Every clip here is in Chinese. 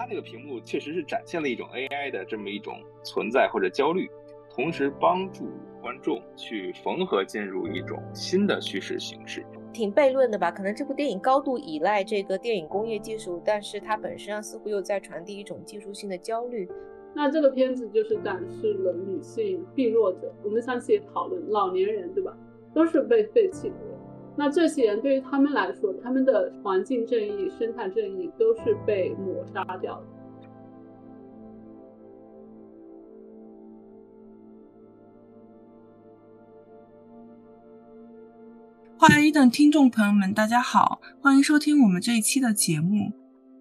它这个屏幕确实是展现了一种 AI 的这么一种存在或者焦虑，同时帮助观众去缝合进入一种新的叙事形式。挺悖论的吧？可能这部电影高度依赖这个电影工业技术，但是它本身上似乎又在传递一种技术性的焦虑。那这个片子就是展示了女性病弱者，我们上次也讨论老年人，对吧？都是被废弃的人。那这些人对于他们来说，他们的环境正义、生态正义都是被抹杀掉的。话一的听众朋友们，大家好，欢迎收听我们这一期的节目。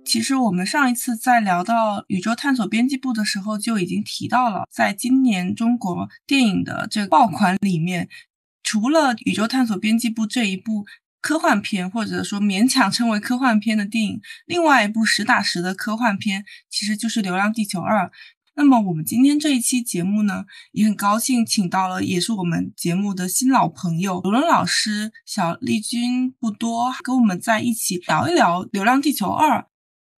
其实我们上一次在聊到宇宙探索编辑部的时候，就已经提到了，在今年中国电影的这个爆款里面，除了宇宙探索编辑部这一部科幻片，或者说勉强称为科幻片的电影，另外一部实打实的科幻片，其实就是《流浪地球二》。那么我们今天这一期节目呢，也很高兴请到了，也是我们节目的新老朋友罗伦老师、小丽君不多，跟我们在一起聊一聊《流浪地球二》。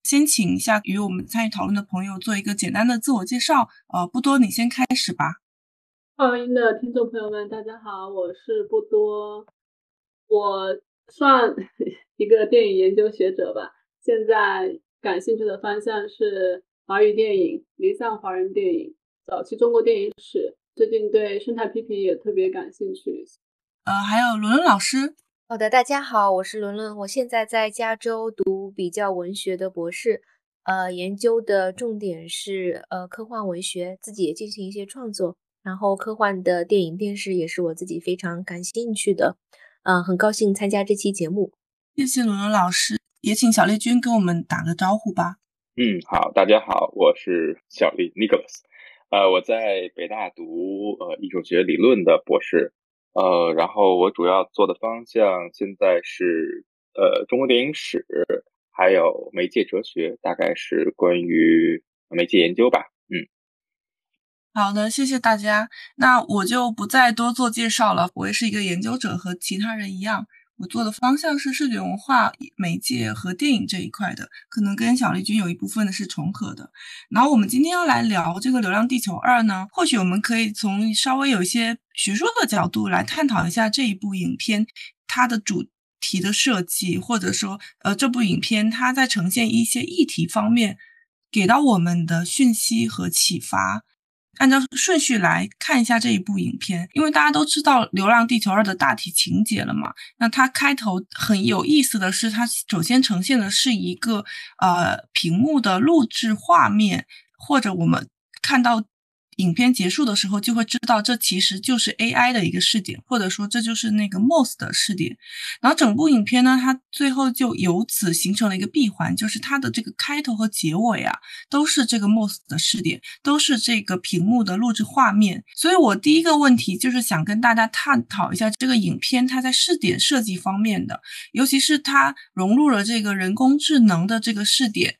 先请一下与我们参与讨论的朋友做一个简单的自我介绍。呃，不多，你先开始吧。欢迎的听众朋友们，大家好，我是不多，我算 一个电影研究学者吧，现在感兴趣的方向是。华语电影、离散华人电影、早期中国电影史，最近对生态批评也特别感兴趣。呃，还有伦伦老师。好的，大家好，我是伦伦，我现在在加州读比较文学的博士，呃，研究的重点是呃科幻文学，自己也进行一些创作，然后科幻的电影、电视也是我自己非常感兴趣的。嗯，很高兴参加这期节目。谢谢伦伦老师，也请小丽君跟我们打个招呼吧。嗯，好，大家好，我是小丽 Nicholas，呃，我在北大读呃艺术学理论的博士，呃，然后我主要做的方向现在是呃中国电影史，还有媒介哲学，大概是关于媒介研究吧。好的，谢谢大家，那我就不再多做介绍了，我也是一个研究者，和其他人一样。我做的方向是视觉文化媒介和电影这一块的，可能跟小丽君有一部分的是重合的。然后我们今天要来聊这个《流浪地球二》呢，或许我们可以从稍微有一些学术的角度来探讨一下这一部影片它的主题的设计，或者说，呃，这部影片它在呈现一些议题方面给到我们的讯息和启发。按照顺序来看一下这一部影片，因为大家都知道《流浪地球二》的大体情节了嘛。那它开头很有意思的是，它首先呈现的是一个呃屏幕的录制画面，或者我们看到。影片结束的时候，就会知道这其实就是 AI 的一个试点，或者说这就是那个 MOS 的试点。然后整部影片呢，它最后就由此形成了一个闭环，就是它的这个开头和结尾啊，都是这个 MOS 的试点，都是这个屏幕的录制画面。所以我第一个问题就是想跟大家探讨一下这个影片它在试点设计方面的，尤其是它融入了这个人工智能的这个试点。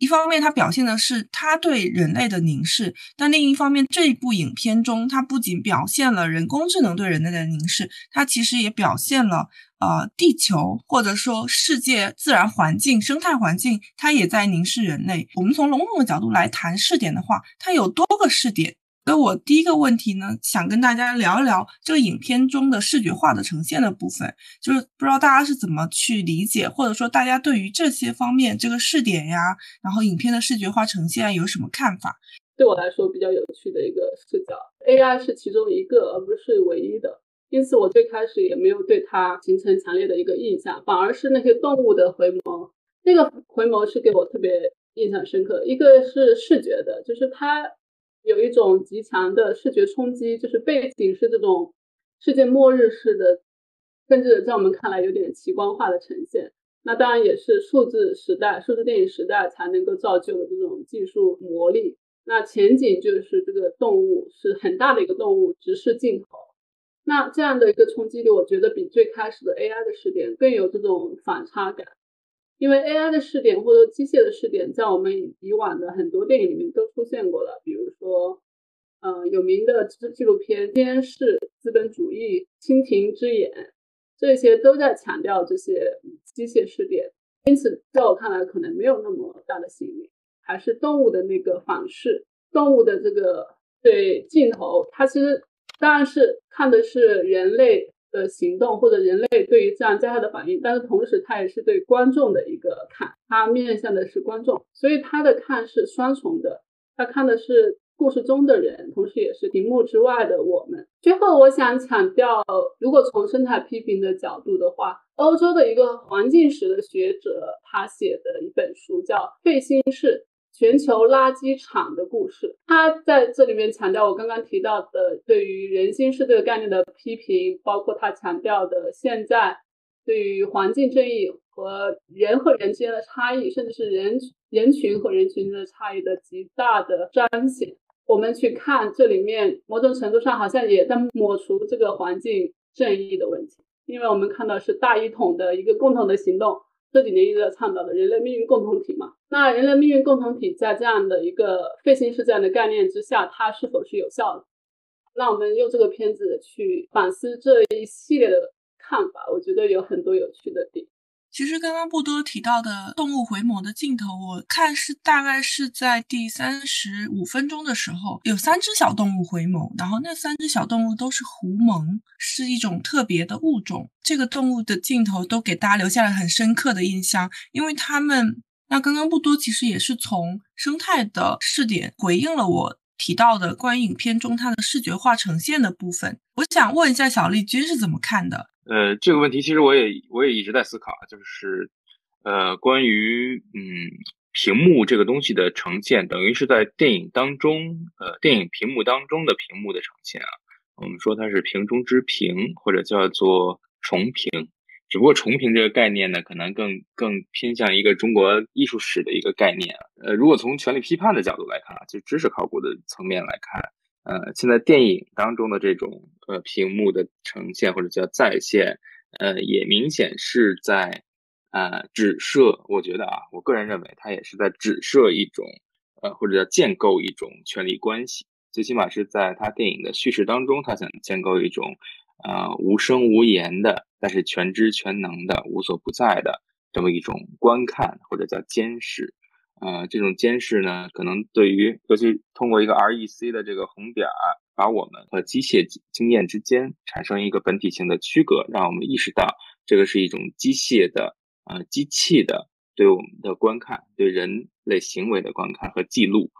一方面，它表现的是它对人类的凝视；但另一方面，这部影片中，它不仅表现了人工智能对人类的凝视，它其实也表现了呃地球或者说世界自然环境、生态环境，它也在凝视人类。我们从笼统的角度来谈试点的话，它有多个试点。那我第一个问题呢，想跟大家聊一聊这个影片中的视觉化的呈现的部分，就是不知道大家是怎么去理解，或者说大家对于这些方面这个试点呀，然后影片的视觉化呈现有什么看法？对我来说比较有趣的一个视角，AI 是其中一个，而不是唯一的。因此我最开始也没有对它形成强烈的一个印象，反而是那些动物的回眸，那个回眸是给我特别印象深刻。一个是视觉的，就是它。有一种极强的视觉冲击，就是背景是这种世界末日式的，甚至在我们看来有点奇观化的呈现。那当然也是数字时代、数字电影时代才能够造就的这种技术魔力。那前景就是这个动物是很大的一个动物直视镜头，那这样的一个冲击力，我觉得比最开始的 AI 的试点更有这种反差感。因为 AI 的试点或者机械的试点，在我们以往的很多电影里面都出现过了，比如说，嗯，有名的纪纪录片《监视资本主义》《蜻蜓之眼》，这些都在强调这些机械试点。因此，在我看来，可能没有那么大的吸引力。还是动物的那个反噬，动物的这个对镜头，它其实当然是看的是人类的行动或者人类对于自然灾害的反应，但是同时它也是对观众的一个看，它面向的是观众，所以它的看是双重的，它看的是。故事中的人，同时也是屏幕之外的我们。最后，我想强调，如果从生态批评的角度的话，欧洲的一个环境史的学者，他写的一本书叫《费心室：全球垃圾场的故事》。他在这里面强调我刚刚提到的对于人心是这个概念的批评，包括他强调的现在对于环境正义和人和人之间的差异，甚至是人人群和人群的差异的极大的彰显。我们去看这里面，某种程度上好像也在抹除这个环境正义的问题，因为我们看到是大一统的一个共同的行动，这几年一直在倡导的人类命运共同体嘛。那人类命运共同体在这样的一个废心式这样的概念之下，它是否是有效的？那我们用这个片子去反思这一系列的看法，我觉得有很多有趣的点。其实刚刚不多提到的动物回眸的镜头，我看是大概是在第三十五分钟的时候，有三只小动物回眸，然后那三只小动物都是狐獴，是一种特别的物种。这个动物的镜头都给大家留下了很深刻的印象，因为它们那刚刚不多其实也是从生态的视点回应了我提到的关于影片中它的视觉化呈现的部分。我想问一下小丽君是怎么看的？呃，这个问题其实我也我也一直在思考啊，就是呃，关于嗯屏幕这个东西的呈现，等于是在电影当中，呃，电影屏幕当中的屏幕的呈现啊，我们说它是屏中之屏，或者叫做重屏，只不过重屏这个概念呢，可能更更偏向一个中国艺术史的一个概念啊。呃，如果从权力批判的角度来看啊，就知识考古的层面来看。呃，现在电影当中的这种呃屏幕的呈现或者叫再现，呃，也明显是在呃指涉。我觉得啊，我个人认为它也是在指涉一种呃或者叫建构一种权力关系。最起码是在他电影的叙事当中，他想建构一种呃无声无言的，但是全知全能的、无所不在的这么一种观看或者叫监视。呃，这种监视呢，可能对于尤其通过一个 REC 的这个红点儿，把我们和机械经验之间产生一个本体性的区隔，让我们意识到这个是一种机械的呃机器的对我们的观看，对人类行为的观看和记录。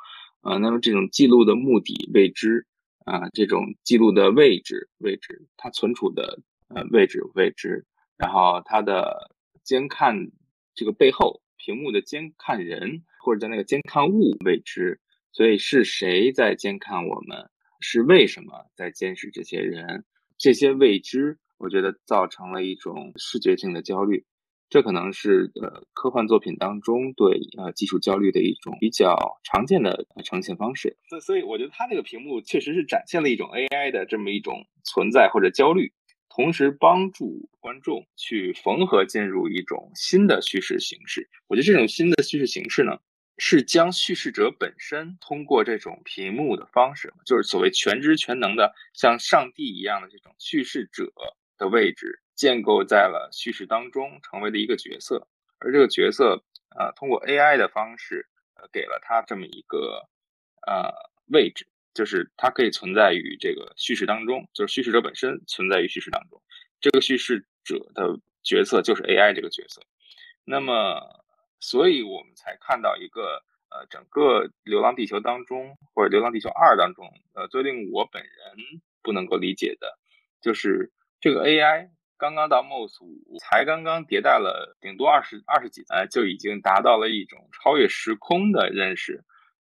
呃，那么这种记录的目的未知，啊，这种记录的位置位置，它存储的呃位置未知，然后它的监看这个背后。屏幕的监看人或者叫那个监看物未知，所以是谁在监看我们？是为什么在监视这些人？这些未知，我觉得造成了一种视觉性的焦虑。这可能是呃科幻作品当中对呃技术焦虑的一种比较常见的呈现方式。所所以，我觉得它那个屏幕确实是展现了一种 AI 的这么一种存在或者焦虑。同时帮助观众去缝合进入一种新的叙事形式。我觉得这种新的叙事形式呢，是将叙事者本身通过这种屏幕的方式，就是所谓全知全能的像上帝一样的这种叙事者的位置，建构在了叙事当中，成为了一个角色。而这个角色，呃，通过 AI 的方式，呃，给了他这么一个呃位置。就是它可以存在于这个叙事当中，就是叙事者本身存在于叙事当中，这个叙事者的角色就是 AI 这个角色。那么，所以我们才看到一个呃，整个《流浪地球》当中或者《流浪地球二》当中，呃，最令我本人不能够理解的，就是这个 AI 刚刚到 MOS 五，才刚刚迭代了顶多二十二十几台，就已经达到了一种超越时空的认识。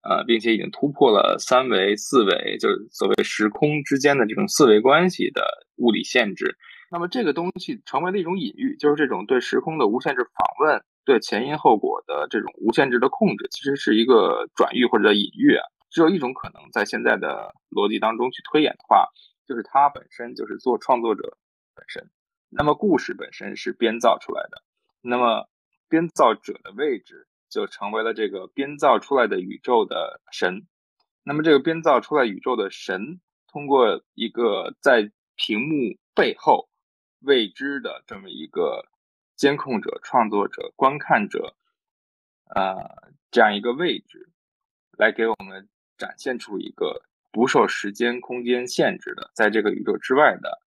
呃，并且已经突破了三维、四维，就是所谓时空之间的这种四维关系的物理限制。那么这个东西成为了一种隐喻，就是这种对时空的无限制访问，对前因后果的这种无限制的控制，其实是一个转喻或者隐喻啊。只有一种可能，在现在的逻辑当中去推演的话，就是它本身就是做创作者本身。那么故事本身是编造出来的，那么编造者的位置。就成为了这个编造出来的宇宙的神。那么，这个编造出来宇宙的神，通过一个在屏幕背后未知的这么一个监控者、创作者、观看者，呃，这样一个位置，来给我们展现出一个不受时间空间限制的，在这个宇宙之外的，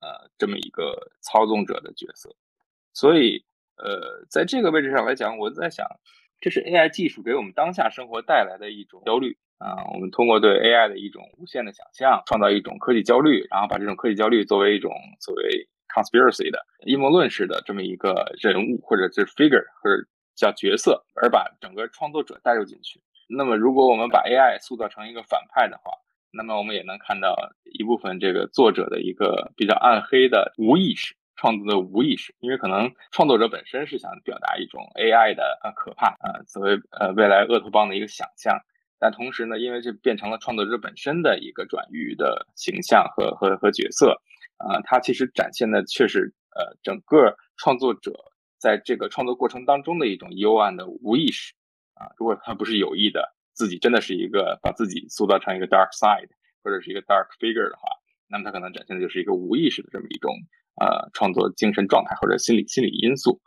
呃，这么一个操纵者的角色。所以，呃，在这个位置上来讲，我在想，这是 AI 技术给我们当下生活带来的一种焦虑啊。我们通过对 AI 的一种无限的想象，创造一种科技焦虑，然后把这种科技焦虑作为一种所谓 conspiracy 的阴谋论式的这么一个人物，或者是 figure，或者叫角色，而把整个创作者带入进去。那么，如果我们把 AI 塑造成一个反派的话，那么我们也能看到一部分这个作者的一个比较暗黑的无意识创作的无意识，因为可能创作者本身是想表达一种 AI 的呃可怕啊，作为呃未来厄托邦的一个想象，但同时呢，因为这变成了创作者本身的一个转移的形象和和和角色啊，它其实展现的却是呃整个创作者在这个创作过程当中的一种幽暗的无意识。啊，如果他不是有意的，自己真的是一个把自己塑造成一个 dark side 或者是一个 dark figure 的话，那么他可能展现的就是一个无意识的这么一种呃创作精神状态或者心理心理因素。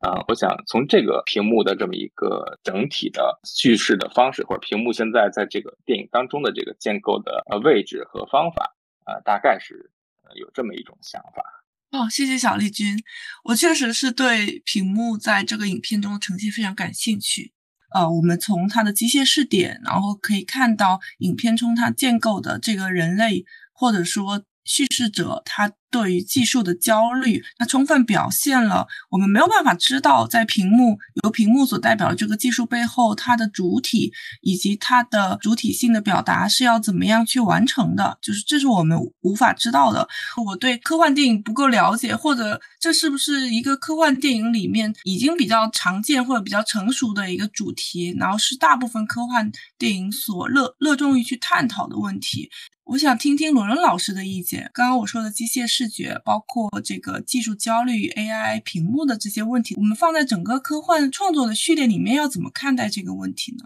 啊，我想从这个屏幕的这么一个整体的叙事的方式，或者屏幕现在在这个电影当中的这个建构的呃位置和方法，啊，大概是有这么一种想法。哦，谢谢小丽君，我确实是对屏幕在这个影片中的呈现非常感兴趣。呃，我们从它的机械视点，然后可以看到影片中它建构的这个人类，或者说叙事者，他。对于技术的焦虑，它充分表现了我们没有办法知道，在屏幕由屏幕所代表的这个技术背后，它的主体以及它的主体性的表达是要怎么样去完成的，就是这是我们无法知道的。我对科幻电影不够了解，或者这是不是一个科幻电影里面已经比较常见或者比较成熟的一个主题，然后是大部分科幻电影所乐乐衷于去探讨的问题。我想听听罗伦老师的意见。刚刚我说的机械视觉，包括这个技术焦虑、AI 屏幕的这些问题，我们放在整个科幻创作的序列里面，要怎么看待这个问题呢？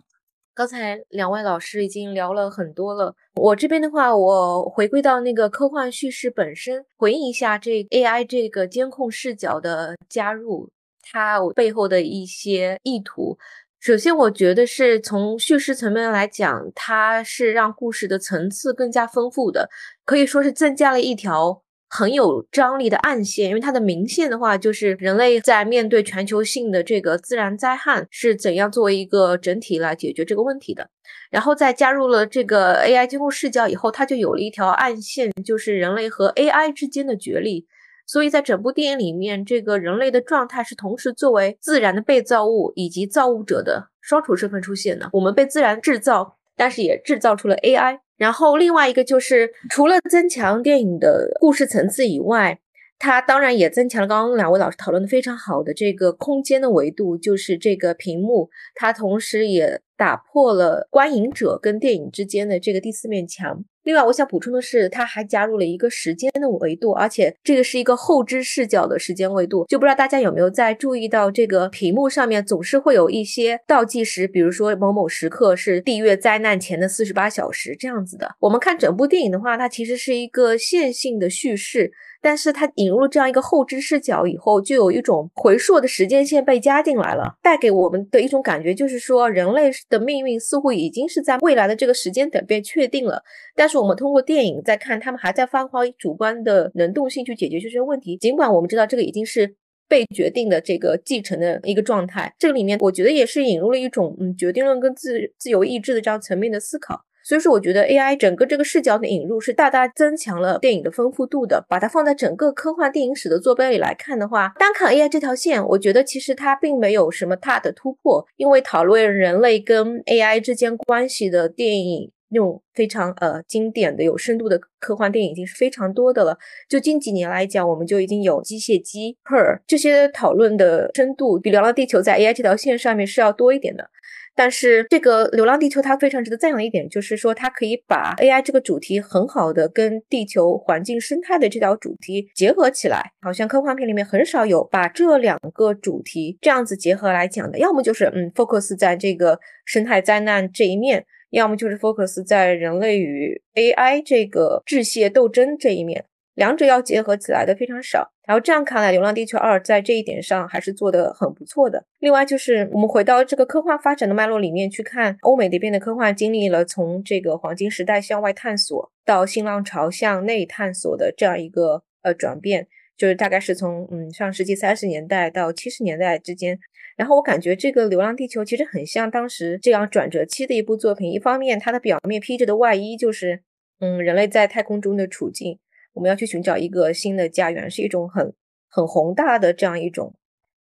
刚才两位老师已经聊了很多了。我这边的话，我回归到那个科幻叙事本身，回应一下这 AI 这个监控视角的加入，它背后的一些意图。首先，我觉得是从叙事层面来讲，它是让故事的层次更加丰富的，可以说是增加了一条很有张力的暗线。因为它的明线的话，就是人类在面对全球性的这个自然灾害是怎样作为一个整体来解决这个问题的。然后再加入了这个 AI 监控视角以后，它就有了一条暗线，就是人类和 AI 之间的角力。所以在整部电影里面，这个人类的状态是同时作为自然的被造物以及造物者的双重身份出现的。我们被自然制造，但是也制造出了 AI。然后另外一个就是，除了增强电影的故事层次以外，它当然也增强了刚刚两位老师讨论的非常好的这个空间的维度，就是这个屏幕，它同时也打破了观影者跟电影之间的这个第四面墙。另外，我想补充的是，它还加入了一个时间的维度，而且这个是一个后知视角的时间维度。就不知道大家有没有在注意到，这个屏幕上面总是会有一些倒计时，比如说某某时刻是地月灾难前的四十八小时这样子的。我们看整部电影的话，它其实是一个线性的叙事。但是它引入了这样一个后知视角以后，就有一种回溯的时间线被加进来了，带给我们的一种感觉就是说，人类的命运似乎已经是在未来的这个时间点被确定了。但是我们通过电影在看，他们还在发挥主观的能动性去解决这些问题。尽管我们知道这个已经是被决定的这个继承的一个状态，这个里面我觉得也是引入了一种嗯决定论跟自自由意志的这样层面的思考。所以说，我觉得 AI 整个这个视角的引入是大大增强了电影的丰富度的。把它放在整个科幻电影史的坐标里来看的话，单看 AI 这条线，我觉得其实它并没有什么大的突破。因为讨论人类跟 AI 之间关系的电影，那种非常呃经典的、有深度的科幻电影已经是非常多的了。就近几年来讲，我们就已经有机械姬、Her 这些讨论的深度，比《流浪地球》在 AI 这条线上面是要多一点的。但是这个《流浪地球》它非常值得赞扬的一点，就是说它可以把 AI 这个主题很好的跟地球环境生态的这条主题结合起来。好像科幻片里面很少有把这两个主题这样子结合来讲的，要么就是嗯 focus 在这个生态灾难这一面，要么就是 focus 在人类与 AI 这个致谢斗争这一面。两者要结合起来的非常少。然后这样看来，《流浪地球二》在这一点上还是做得很不错的。另外就是我们回到这个科幻发展的脉络里面去看，欧美那边的科幻经历了从这个黄金时代向外探索到新浪潮向内探索的这样一个呃转变，就是大概是从嗯上世纪三十年代到七十年代之间。然后我感觉这个《流浪地球》其实很像当时这样转折期的一部作品。一方面，它的表面披着的外衣就是嗯人类在太空中的处境。我们要去寻找一个新的家园，是一种很很宏大的这样一种。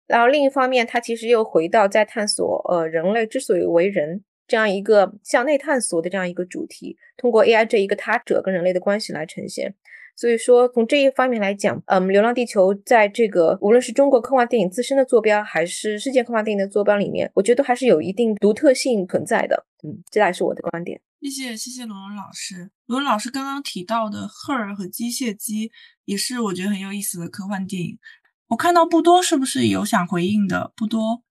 然后另一方面，它其实又回到在探索，呃，人类之所以为人这样一个向内探索的这样一个主题，通过 AI 这一个他者跟人类的关系来呈现。所以说，从这一方面来讲，嗯，《流浪地球》在这个无论是中国科幻电影自身的坐标，还是世界科幻电影的坐标里面，我觉得还是有一定独特性存在的。嗯，这也是我的观点。谢谢谢谢罗文老师，罗文老师刚刚提到的《赫尔》和《机械姬》也是我觉得很有意思的科幻电影。我看到不多，是不是有想回应的？不多。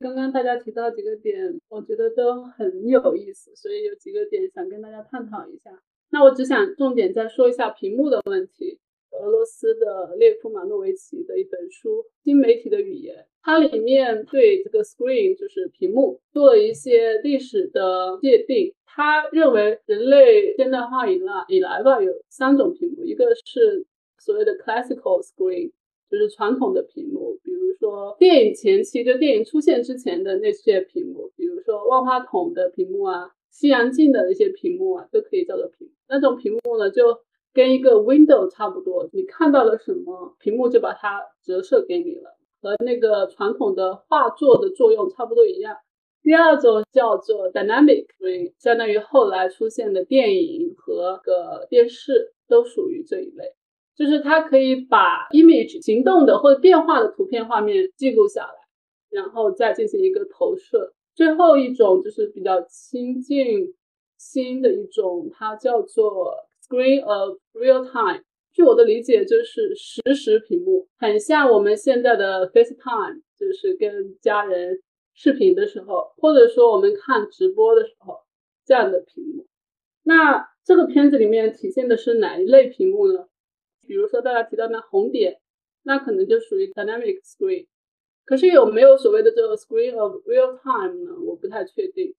刚刚大家提到几个点，我觉得都很有意思，所以有几个点想跟大家探讨一下。那我只想重点再说一下屏幕的问题。俄罗斯的列夫马诺维奇的一本书《新媒体的语言》，它里面对这个 screen 就是屏幕做了一些历史的界定。他认为人类现代化以来以来吧，有三种屏幕，一个是所谓的 classical screen，就是传统的屏幕，比如说电影前期就电影出现之前的那些屏幕，比如说万花筒的屏幕啊、西洋镜的一些屏幕啊，都可以叫做屏。那种屏幕呢，就跟一个 window 差不多，你看到了什么，屏幕就把它折射给你了，和那个传统的画作的作用差不多一样。第二种叫做 dynamic screen，相当于后来出现的电影和个电视都属于这一类，就是它可以把 image 行动的或者变化的图片画面记录下来，然后再进行一个投射。最后一种就是比较亲近新的一种，它叫做。Screen of real time，据我的理解就是实时屏幕，很像我们现在的 FaceTime，就是跟家人视频的时候，或者说我们看直播的时候这样的屏幕。那这个片子里面体现的是哪一类屏幕呢？比如说大家提到那红点，那可能就属于 dynamic screen。可是有没有所谓的这个 screen of real time 呢？我不太确定，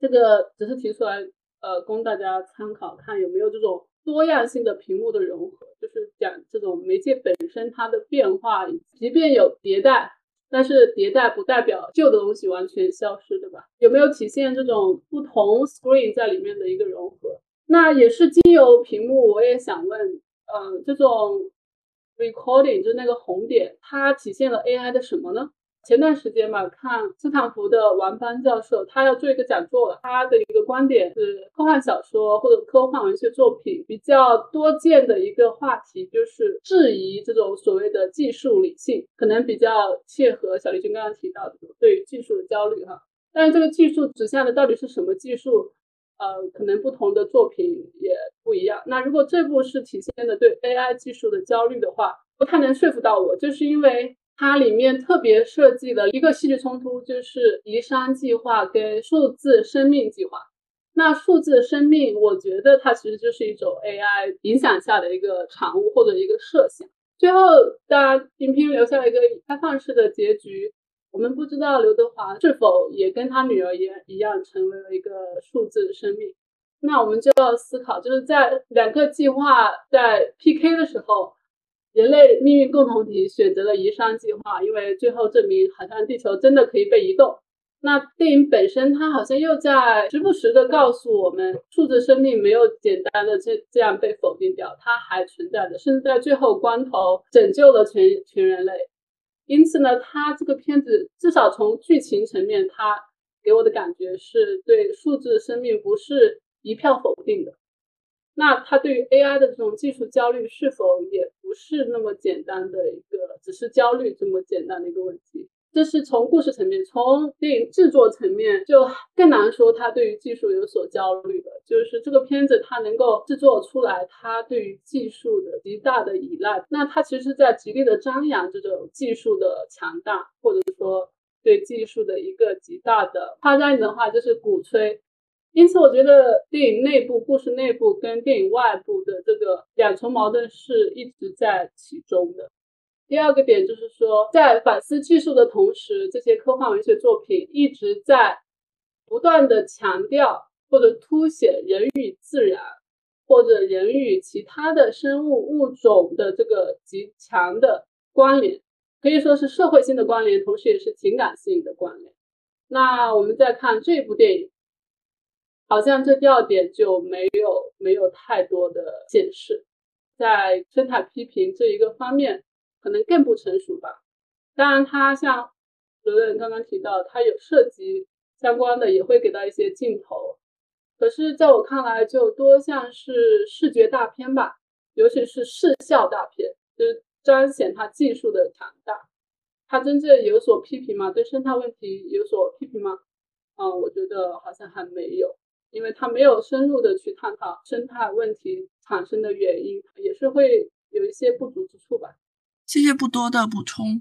这个只是提出来。呃，供大家参考，看有没有这种多样性的屏幕的融合，就是讲这种媒介本身它的变化，即便有迭代，但是迭代不代表旧的东西完全消失，对吧？有没有体现这种不同 screen 在里面的一个融合？那也是经由屏幕，我也想问，嗯，这种 recording 就那个红点，它体现了 AI 的什么呢？前段时间嘛，看斯坦福的王邦教授，他要做一个讲座，他的一个观点是，科幻小说或者科幻文学作品比较多见的一个话题，就是质疑这种所谓的技术理性，可能比较切合小丽君刚刚提到的对于技术的焦虑哈。但是这个技术指向的到底是什么技术？呃，可能不同的作品也不一样。那如果这部是体现的对 AI 技术的焦虑的话，不太能说服到我，就是因为。它里面特别设计了一个戏剧冲突，就是移山计划跟数字生命计划。那数字生命，我觉得它其实就是一种 AI 影响下的一个产物或者一个设想。最后，当然影片留下了一个开放式的结局，我们不知道刘德华是否也跟他女儿一一样成为了一个数字生命。那我们就要思考，就是在两个计划在 PK 的时候。人类命运共同体选择了移山计划，因为最后证明好像地球真的可以被移动。那电影本身它好像又在时不时的告诉我们，数字生命没有简单的这这样被否定掉，它还存在的，甚至在最后关头拯救了全全人类。因此呢，他这个片子至少从剧情层面，他给我的感觉是对数字生命不是一票否定的。那他对于 AI 的这种技术焦虑是否也不是那么简单的一个，只是焦虑这么简单的一个问题？这是从故事层面，从电影制作层面就更难说他对于技术有所焦虑的。就是这个片子它能够制作出来，它对于技术的极大的依赖，那它其实在极力的张扬这种技术的强大，或者说对技术的一个极大的夸张的话，就是鼓吹。因此，我觉得电影内部、故事内部跟电影外部的这个两重矛盾是一直在其中的。第二个点就是说，在反思技术的同时，这些科幻文学作品一直在不断的强调或者凸显人与自然，或者人与其他的生物物种的这个极强的关联，可以说是社会性的关联，同时也是情感性的关联。那我们再看这部电影，好像这第二点就没有没有太多的解释，在生态批评这一个方面。可能更不成熟吧。当然，它像主任刚刚提到，它有涉及相关的，也会给到一些镜头。可是，在我看来，就多像是视觉大片吧，尤其是视效大片，就彰显它技术的强大。它真正有所批评吗？对生态问题有所批评吗？嗯，我觉得好像还没有，因为它没有深入的去探讨生态问题产生的原因，也是会有一些不足之处吧。谢谢不多的补充。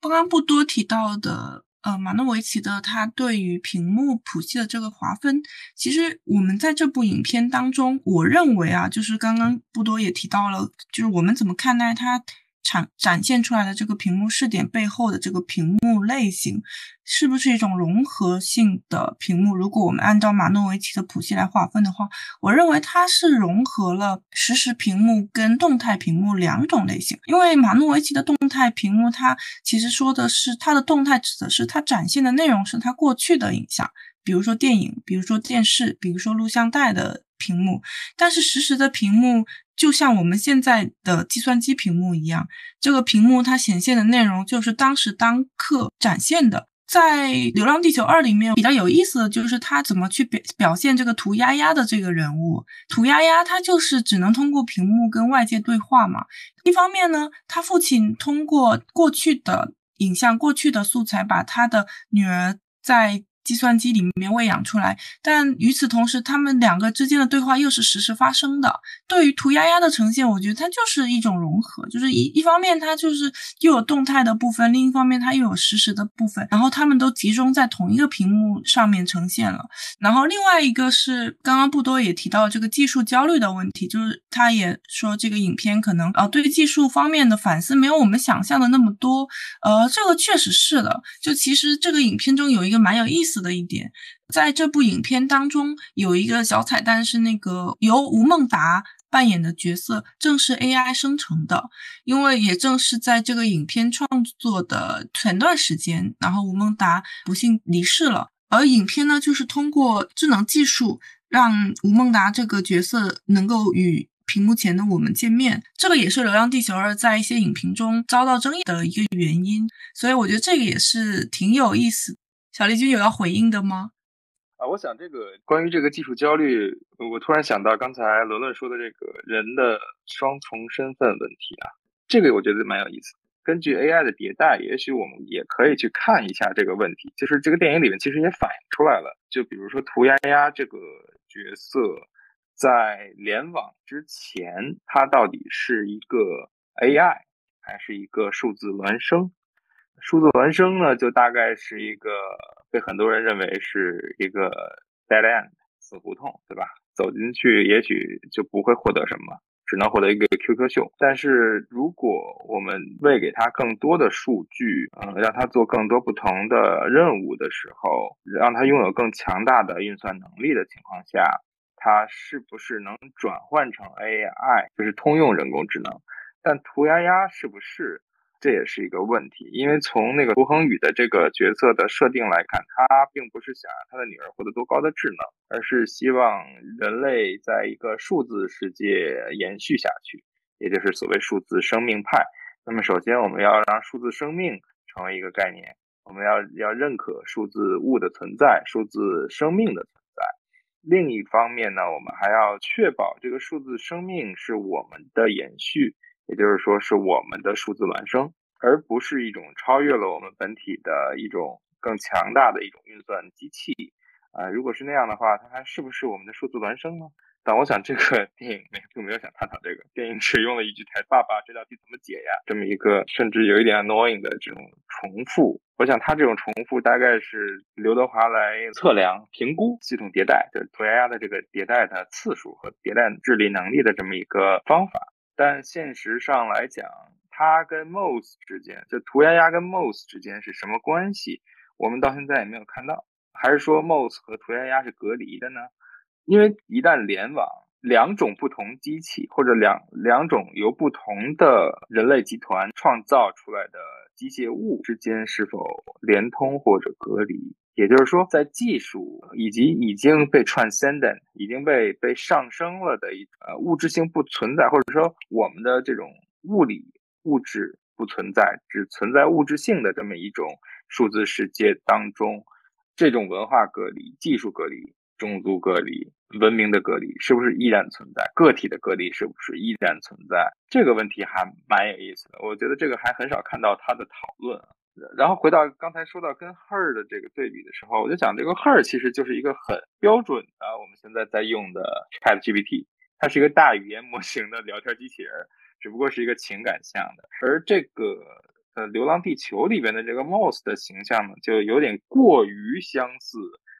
刚刚不多提到的，呃，马诺维奇的他对于屏幕谱系的这个划分，其实我们在这部影片当中，我认为啊，就是刚刚不多也提到了，就是我们怎么看待他。展展现出来的这个屏幕试点背后的这个屏幕类型，是不是一种融合性的屏幕？如果我们按照马诺维奇的谱系来划分的话，我认为它是融合了实时屏幕跟动态屏幕两种类型。因为马诺维奇的动态屏幕，它其实说的是它的动态指的是它展现的内容是它过去的影像，比如说电影，比如说电视，比如说录像带的屏幕。但是实时的屏幕。就像我们现在的计算机屏幕一样，这个屏幕它显现的内容就是当时当刻展现的。在《流浪地球二》里面比较有意思的就是他怎么去表表现这个涂丫丫的这个人物。涂丫丫他就是只能通过屏幕跟外界对话嘛。一方面呢，他父亲通过过去的影像、过去的素材，把他的女儿在。计算机里面喂养出来，但与此同时，他们两个之间的对话又是实时发生的。对于涂鸦鸦的呈现，我觉得它就是一种融合，就是一一方面它就是又有动态的部分，另一方面它又有实时的部分，然后他们都集中在同一个屏幕上面呈现了。然后另外一个是刚刚不多也提到这个技术焦虑的问题，就是他也说这个影片可能呃对技术方面的反思没有我们想象的那么多。呃，这个确实是的。就其实这个影片中有一个蛮有意思。的一点，在这部影片当中有一个小彩蛋，是那个由吴孟达扮演的角色正是 AI 生成的。因为也正是在这个影片创作的前段时间，然后吴孟达不幸离世了，而影片呢，就是通过智能技术让吴孟达这个角色能够与屏幕前的我们见面。这个也是《流浪地球二》在一些影评中遭到争议的一个原因。所以我觉得这个也是挺有意思。小丽君有要回应的吗？啊，我想这个关于这个技术焦虑，我突然想到刚才伦伦说的这个人的双重身份问题啊，这个我觉得蛮有意思。根据 AI 的迭代，也许我们也可以去看一下这个问题。就是这个电影里面其实也反映出来了，就比如说涂鸦鸦这个角色，在联网之前，它到底是一个 AI 还是一个数字孪生？数字孪生呢，就大概是一个被很多人认为是一个 dead end 死胡同，对吧？走进去也许就不会获得什么，只能获得一个 QQ 秀。但是如果我们喂给他更多的数据，嗯，让他做更多不同的任务的时候，让他拥有更强大的运算能力的情况下，他是不是能转换成 AI，就是通用人工智能？但涂鸦鸦是不是？这也是一个问题，因为从那个胡恒宇的这个角色的设定来看，他并不是想让他的女儿获得多高的智能，而是希望人类在一个数字世界延续下去，也就是所谓数字生命派。那么，首先我们要让数字生命成为一个概念，我们要要认可数字物的存在，数字生命的存在。另一方面呢，我们还要确保这个数字生命是我们的延续。也就是说，是我们的数字孪生，而不是一种超越了我们本体的一种更强大的一种运算机器啊。如果是那样的话，它还是不是我们的数字孪生呢？但我想这个电影并没有想探讨这个。电影只用了一句台：“爸爸，这道题怎么解呀？”这么一个甚至有一点 annoying 的这种重复我想他这种重复大概是刘德华来测量、评估系统迭代，就涂鸦鸦的这个迭代的次数和迭代智力能力的这么一个方法。但现实上来讲，它跟 Mouse 之间，就涂鸦鸦跟 Mouse 之间是什么关系？我们到现在也没有看到。还是说 Mouse 和涂鸦鸦是隔离的呢？因为一旦联网，两种不同机器或者两两种由不同的人类集团创造出来的。机械物之间是否连通或者隔离？也就是说，在技术以及已经被 transcendent 已经被被上升了的一呃物质性不存在，或者说我们的这种物理物质不存在，只存在物质性的这么一种数字世界当中，这种文化隔离、技术隔离、种族隔离。文明的隔离是不是依然存在？个体的隔离是不是依然存在？这个问题还蛮有意思的，我觉得这个还很少看到他的讨论。然后回到刚才说到跟 Her 的这个对比的时候，我就讲这个 Her 其实就是一个很标准的我们现在在用的 ChatGPT，它是一个大语言模型的聊天机器人，只不过是一个情感向的。而这个呃《流浪地球》里边的这个 Mouse 的形象呢，就有点过于相似。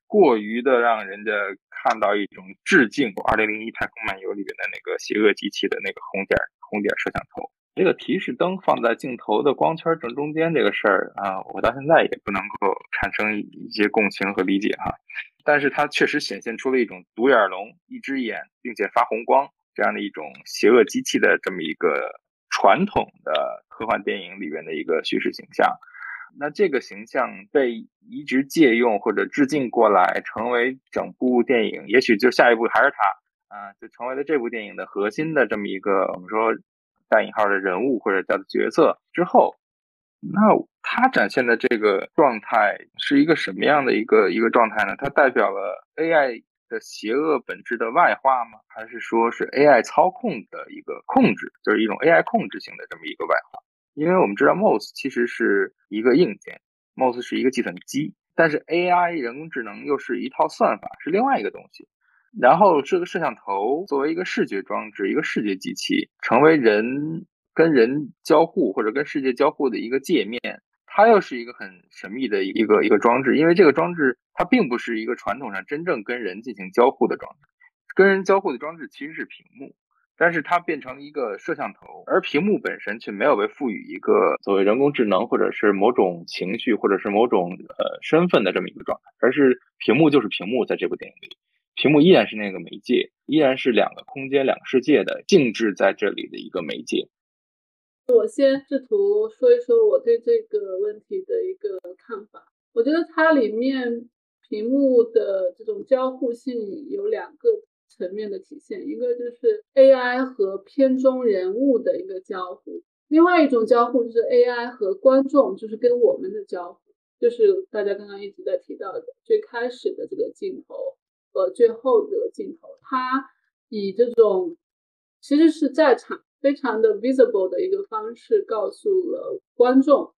过于的让人家看到一种致敬《二零零一太空漫游》里边的那个邪恶机器的那个红点红点摄像头。这个提示灯放在镜头的光圈正中间这个事儿啊，我到现在也不能够产生一些共情和理解哈。但是它确实显现出了一种独眼龙、一只眼并且发红光这样的一种邪恶机器的这么一个传统的科幻电影里边的一个叙事形象。那这个形象被移植借用或者致敬过来，成为整部电影，也许就下一部还是它啊，就成为了这部电影的核心的这么一个我们说带引号的人物或者叫角色之后，那他展现的这个状态是一个什么样的一个一个状态呢？它代表了 AI 的邪恶本质的外化吗？还是说是 AI 操控的一个控制，就是一种 AI 控制性的这么一个外化？因为我们知道，Mouse 其实是一个硬件，Mouse 是一个计算机，但是 AI 人工智能又是一套算法，是另外一个东西。然后这个摄像头作为一个视觉装置，一个视觉机器，成为人跟人交互或者跟世界交互的一个界面，它又是一个很神秘的一个一个装置。因为这个装置它并不是一个传统上真正跟人进行交互的装置，跟人交互的装置其实是屏幕。但是它变成一个摄像头，而屏幕本身却没有被赋予一个所谓人工智能或者是某种情绪或者是某种呃身份的这么一个状态，而是屏幕就是屏幕，在这部电影里，屏幕依然是那个媒介，依然是两个空间、两个世界的静置在这里的一个媒介。我先试图说一说我对这个问题的一个看法。我觉得它里面屏幕的这种交互性有两个。层面的体现，一个就是 AI 和片中人物的一个交互，另外一种交互就是 AI 和观众，就是跟我们的交互，就是大家刚刚一直在提到的最开始的这个镜头和最后这个镜头，它以这种其实是在场非常的 visible 的一个方式告诉了观众，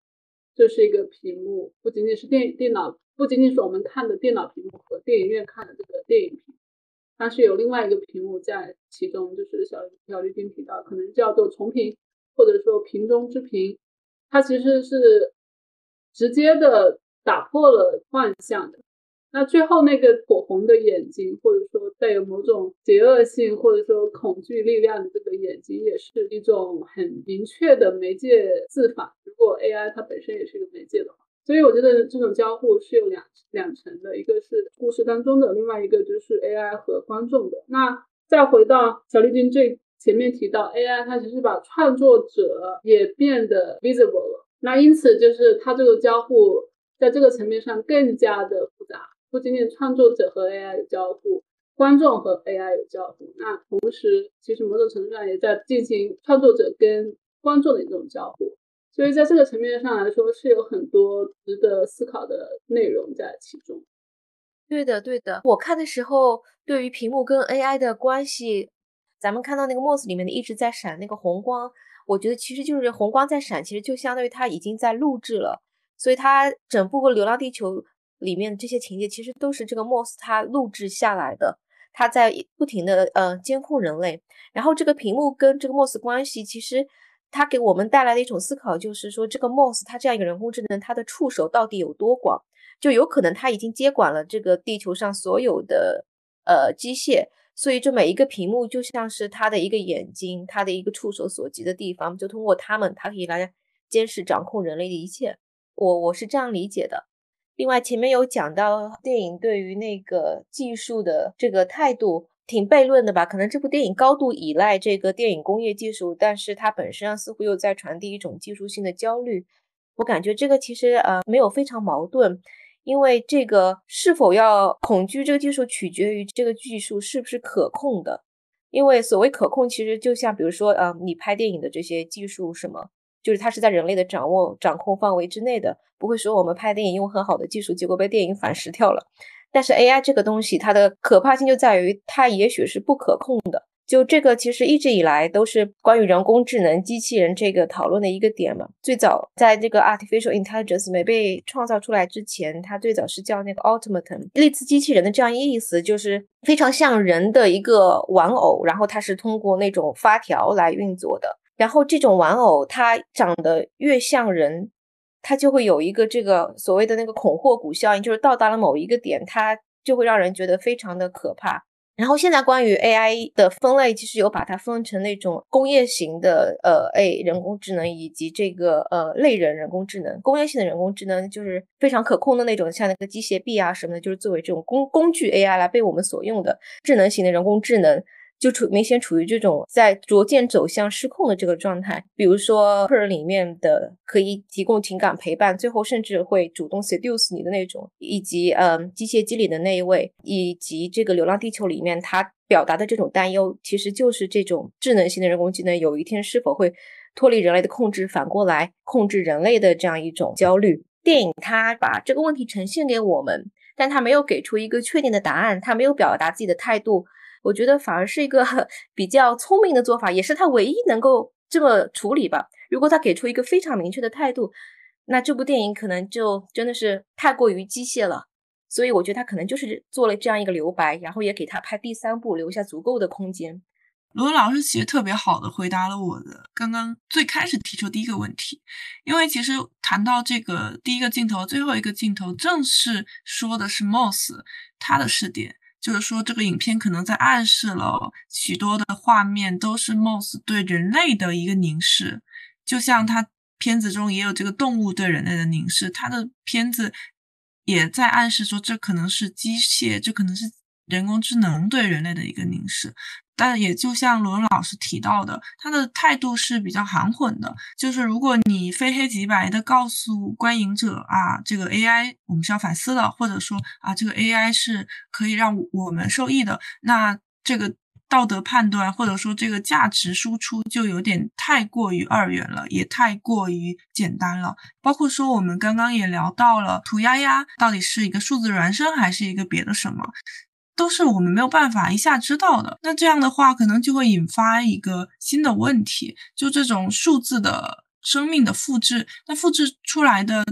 这是一个屏幕，不仅仅是电电脑，不仅仅是我们看的电脑屏幕和电影院看的这个电影屏。它是有另外一个屏幕在其中，就是小小绿丁提到，可能叫做重屏，或者说屏中之屏，它其实是直接的打破了幻象的。那最后那个火红的眼睛，或者说带有某种邪恶性或者说恐惧力量的这个眼睛，也是一种很明确的媒介字法。如果 AI 它本身也是一个媒介的话。所以我觉得这种交互是有两两层的，一个是故事当中的，另外一个就是 AI 和观众的。那再回到小丽君最前面提到 AI，它其实把创作者也变得 visible 了。那因此就是它这个交互在这个层面上更加的复杂，不仅仅创作者和 AI 有交互，观众和 AI 有交互。那同时其实某种程度上也在进行创作者跟观众的一种交互。所以在这个层面上来说，是有很多值得思考的内容在其中。对的，对的。我看的时候，对于屏幕跟 AI 的关系，咱们看到那个 Moss 里面的一直在闪那个红光，我觉得其实就是红光在闪，其实就相当于它已经在录制了。所以它整部《流浪地球》里面这些情节，其实都是这个 Moss 它录制下来的，它在不停的呃监控人类。然后这个屏幕跟这个 Moss 关系，其实。它给我们带来的一种思考就是说，这个 Moss 它这样一个人工智能，它的触手到底有多广？就有可能它已经接管了这个地球上所有的呃机械，所以这每一个屏幕就像是它的一个眼睛，它的一个触手所及的地方，就通过它们，它可以来监视、掌控人类的一切。我我是这样理解的。另外，前面有讲到电影对于那个技术的这个态度挺悖论的吧？可能这部电影高度依赖这个电影工业技术，但是它本身上似乎又在传递一种技术性的焦虑。我感觉这个其实呃没有非常矛盾，因为这个是否要恐惧这个技术，取决于这个技术是不是可控的。因为所谓可控，其实就像比如说呃你拍电影的这些技术什么。就是它是在人类的掌握掌控范围之内的，不会说我们拍电影用很好的技术，结果被电影反噬掉了。但是 AI 这个东西，它的可怕性就在于它也许是不可控的。就这个其实一直以来都是关于人工智能、机器人这个讨论的一个点嘛。最早在这个 artificial intelligence 没被创造出来之前，它最早是叫那个 automaton 类似机器人的这样一个意思，就是非常像人的一个玩偶，然后它是通过那种发条来运作的。然后这种玩偶，它长得越像人，它就会有一个这个所谓的那个恐吓谷效应，就是到达了某一个点，它就会让人觉得非常的可怕。然后现在关于 AI 的分类，其实有把它分成那种工业型的呃 A 人工智能，以及这个呃类人人工智能。工业性的人工智能就是非常可控的那种，像那个机械臂啊什么的，就是作为这种工工具 AI 来被我们所用的。智能型的人工智能。就处明显处于这种在逐渐走向失控的这个状态，比如说《客人》里面的可以提供情感陪伴，最后甚至会主动 seduce 你的那种，以及嗯机械机里的那一位，以及这个《流浪地球》里面他表达的这种担忧，其实就是这种智能型的人工智能有一天是否会脱离人类的控制，反过来控制人类的这样一种焦虑。电影它把这个问题呈现给我们，但它没有给出一个确定的答案，它没有表达自己的态度。我觉得反而是一个比较聪明的做法，也是他唯一能够这么处理吧。如果他给出一个非常明确的态度，那这部电影可能就真的是太过于机械了。所以我觉得他可能就是做了这样一个留白，然后也给他拍第三部留下足够的空间。罗老师其实特别好的回答了我的刚刚最开始提出第一个问题，因为其实谈到这个第一个镜头、最后一个镜头，正是说的是 Moss 他的视点。就是说，这个影片可能在暗示了许多的画面都是 Moss 对人类的一个凝视，就像他片子中也有这个动物对人类的凝视，他的片子也在暗示说，这可能是机械，这可能是人工智能对人类的一个凝视。但也就像罗老师提到的，他的态度是比较含混的。就是如果你非黑即白的告诉观影者啊，这个 AI 我们是要反思的，或者说啊，这个 AI 是可以让我们受益的，那这个道德判断或者说这个价值输出就有点太过于二元了，也太过于简单了。包括说我们刚刚也聊到了涂鸦鸦到底是一个数字孪生还是一个别的什么？都是我们没有办法一下知道的。那这样的话，可能就会引发一个新的问题，就这种数字的生命的复制，那复制出来的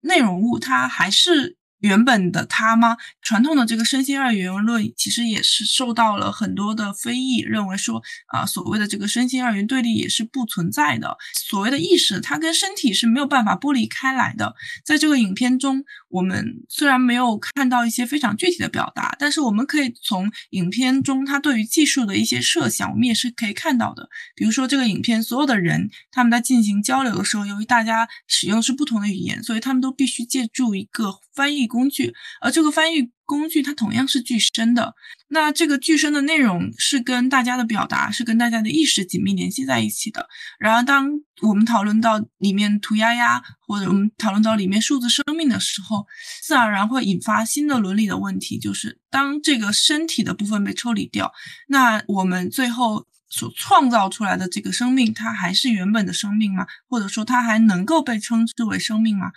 内容物，它还是。原本的他吗？传统的这个身心二元论其实也是受到了很多的非议，认为说啊，所谓的这个身心二元对立也是不存在的。所谓的意识，它跟身体是没有办法剥离开来的。在这个影片中，我们虽然没有看到一些非常具体的表达，但是我们可以从影片中它对于技术的一些设想，我们也是可以看到的。比如说，这个影片所有的人他们在进行交流的时候，由于大家使用是不同的语言，所以他们都必须借助一个翻译。工具，而这个翻译工具它同样是具身的。那这个具身的内容是跟大家的表达，是跟大家的意识紧密联系在一起的。然而，当我们讨论到里面涂鸦呀，或者我们讨论到里面数字生命的时候，自然而然会引发新的伦理的问题，就是当这个身体的部分被抽离掉，那我们最后。所创造出来的这个生命，它还是原本的生命吗？或者说，它还能够被称之为生命吗？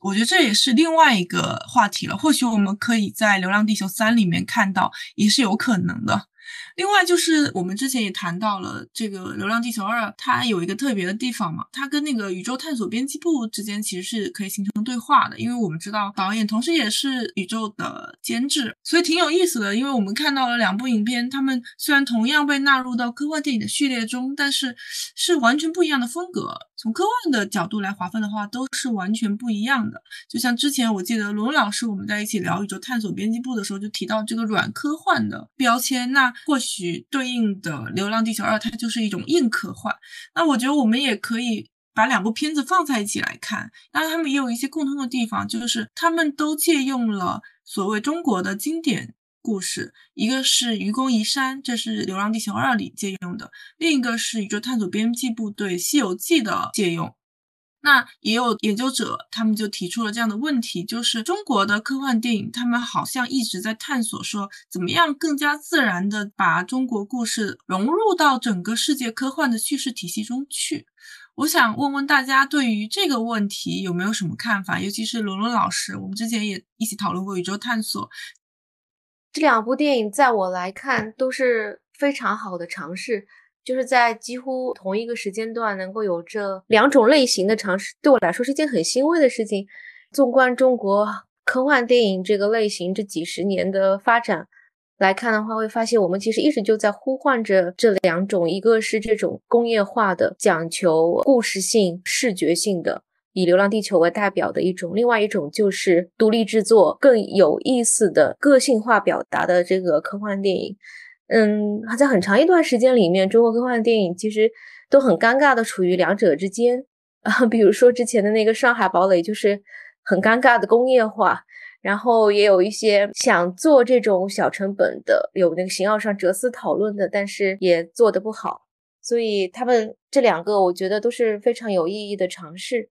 我觉得这也是另外一个话题了。或许我们可以在《流浪地球三》里面看到，也是有可能的。另外就是我们之前也谈到了这个《流浪地球二》，它有一个特别的地方嘛，它跟那个宇宙探索编辑部之间其实是可以形成对话的，因为我们知道导演同时也是宇宙的监制，所以挺有意思的。因为我们看到了两部影片，他们虽然同样被纳入到科幻电影的序列中，但是是完全不一样的风格。从科幻的角度来划分的话，都是完全不一样的。就像之前我记得罗老师我们在一起聊宇宙探索编辑部的时候，就提到这个软科幻的标签，那或许去对应的《流浪地球二》它就是一种硬科幻。那我觉得我们也可以把两部片子放在一起来看，那他们也有一些共通的地方，就是他们都借用了所谓中国的经典。故事，一个是《愚公移山》，这是《流浪地球二》里借用的；另一个是宇宙探索编辑部对《西游记》的借用。那也有研究者，他们就提出了这样的问题：，就是中国的科幻电影，他们好像一直在探索说，怎么样更加自然的把中国故事融入到整个世界科幻的叙事体系中去。我想问问大家，对于这个问题有没有什么看法？尤其是伦伦老师，我们之前也一起讨论过宇宙探索。这两部电影在我来看都是非常好的尝试，就是在几乎同一个时间段能够有这两种类型的尝试，对我来说是一件很欣慰的事情。纵观中国科幻电影这个类型这几十年的发展来看的话，会发现我们其实一直就在呼唤着这两种，一个是这种工业化的、讲求故事性、视觉性的。以《流浪地球》为代表的一种，另外一种就是独立制作、更有意思的个性化表达的这个科幻电影。嗯，在很长一段时间里面，中国科幻电影其实都很尴尬的处于两者之间啊。比如说之前的那个《上海堡垒》，就是很尴尬的工业化，然后也有一些想做这种小成本的，有那个型号上哲思讨论的，但是也做得不好。所以他们这两个，我觉得都是非常有意义的尝试。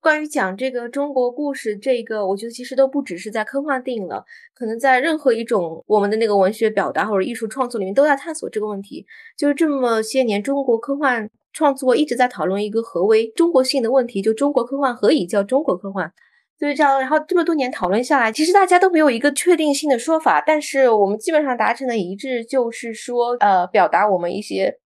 关于讲这个中国故事，这个我觉得其实都不只是在科幻电影了，可能在任何一种我们的那个文学表达或者艺术创作里面都在探索这个问题。就是这么些年，中国科幻创作一直在讨论一个何为中国性的问题，就中国科幻何以叫中国科幻？所以这样，然后这么多年讨论下来，其实大家都没有一个确定性的说法，但是我们基本上达成的一致就是说，呃，表达我们一些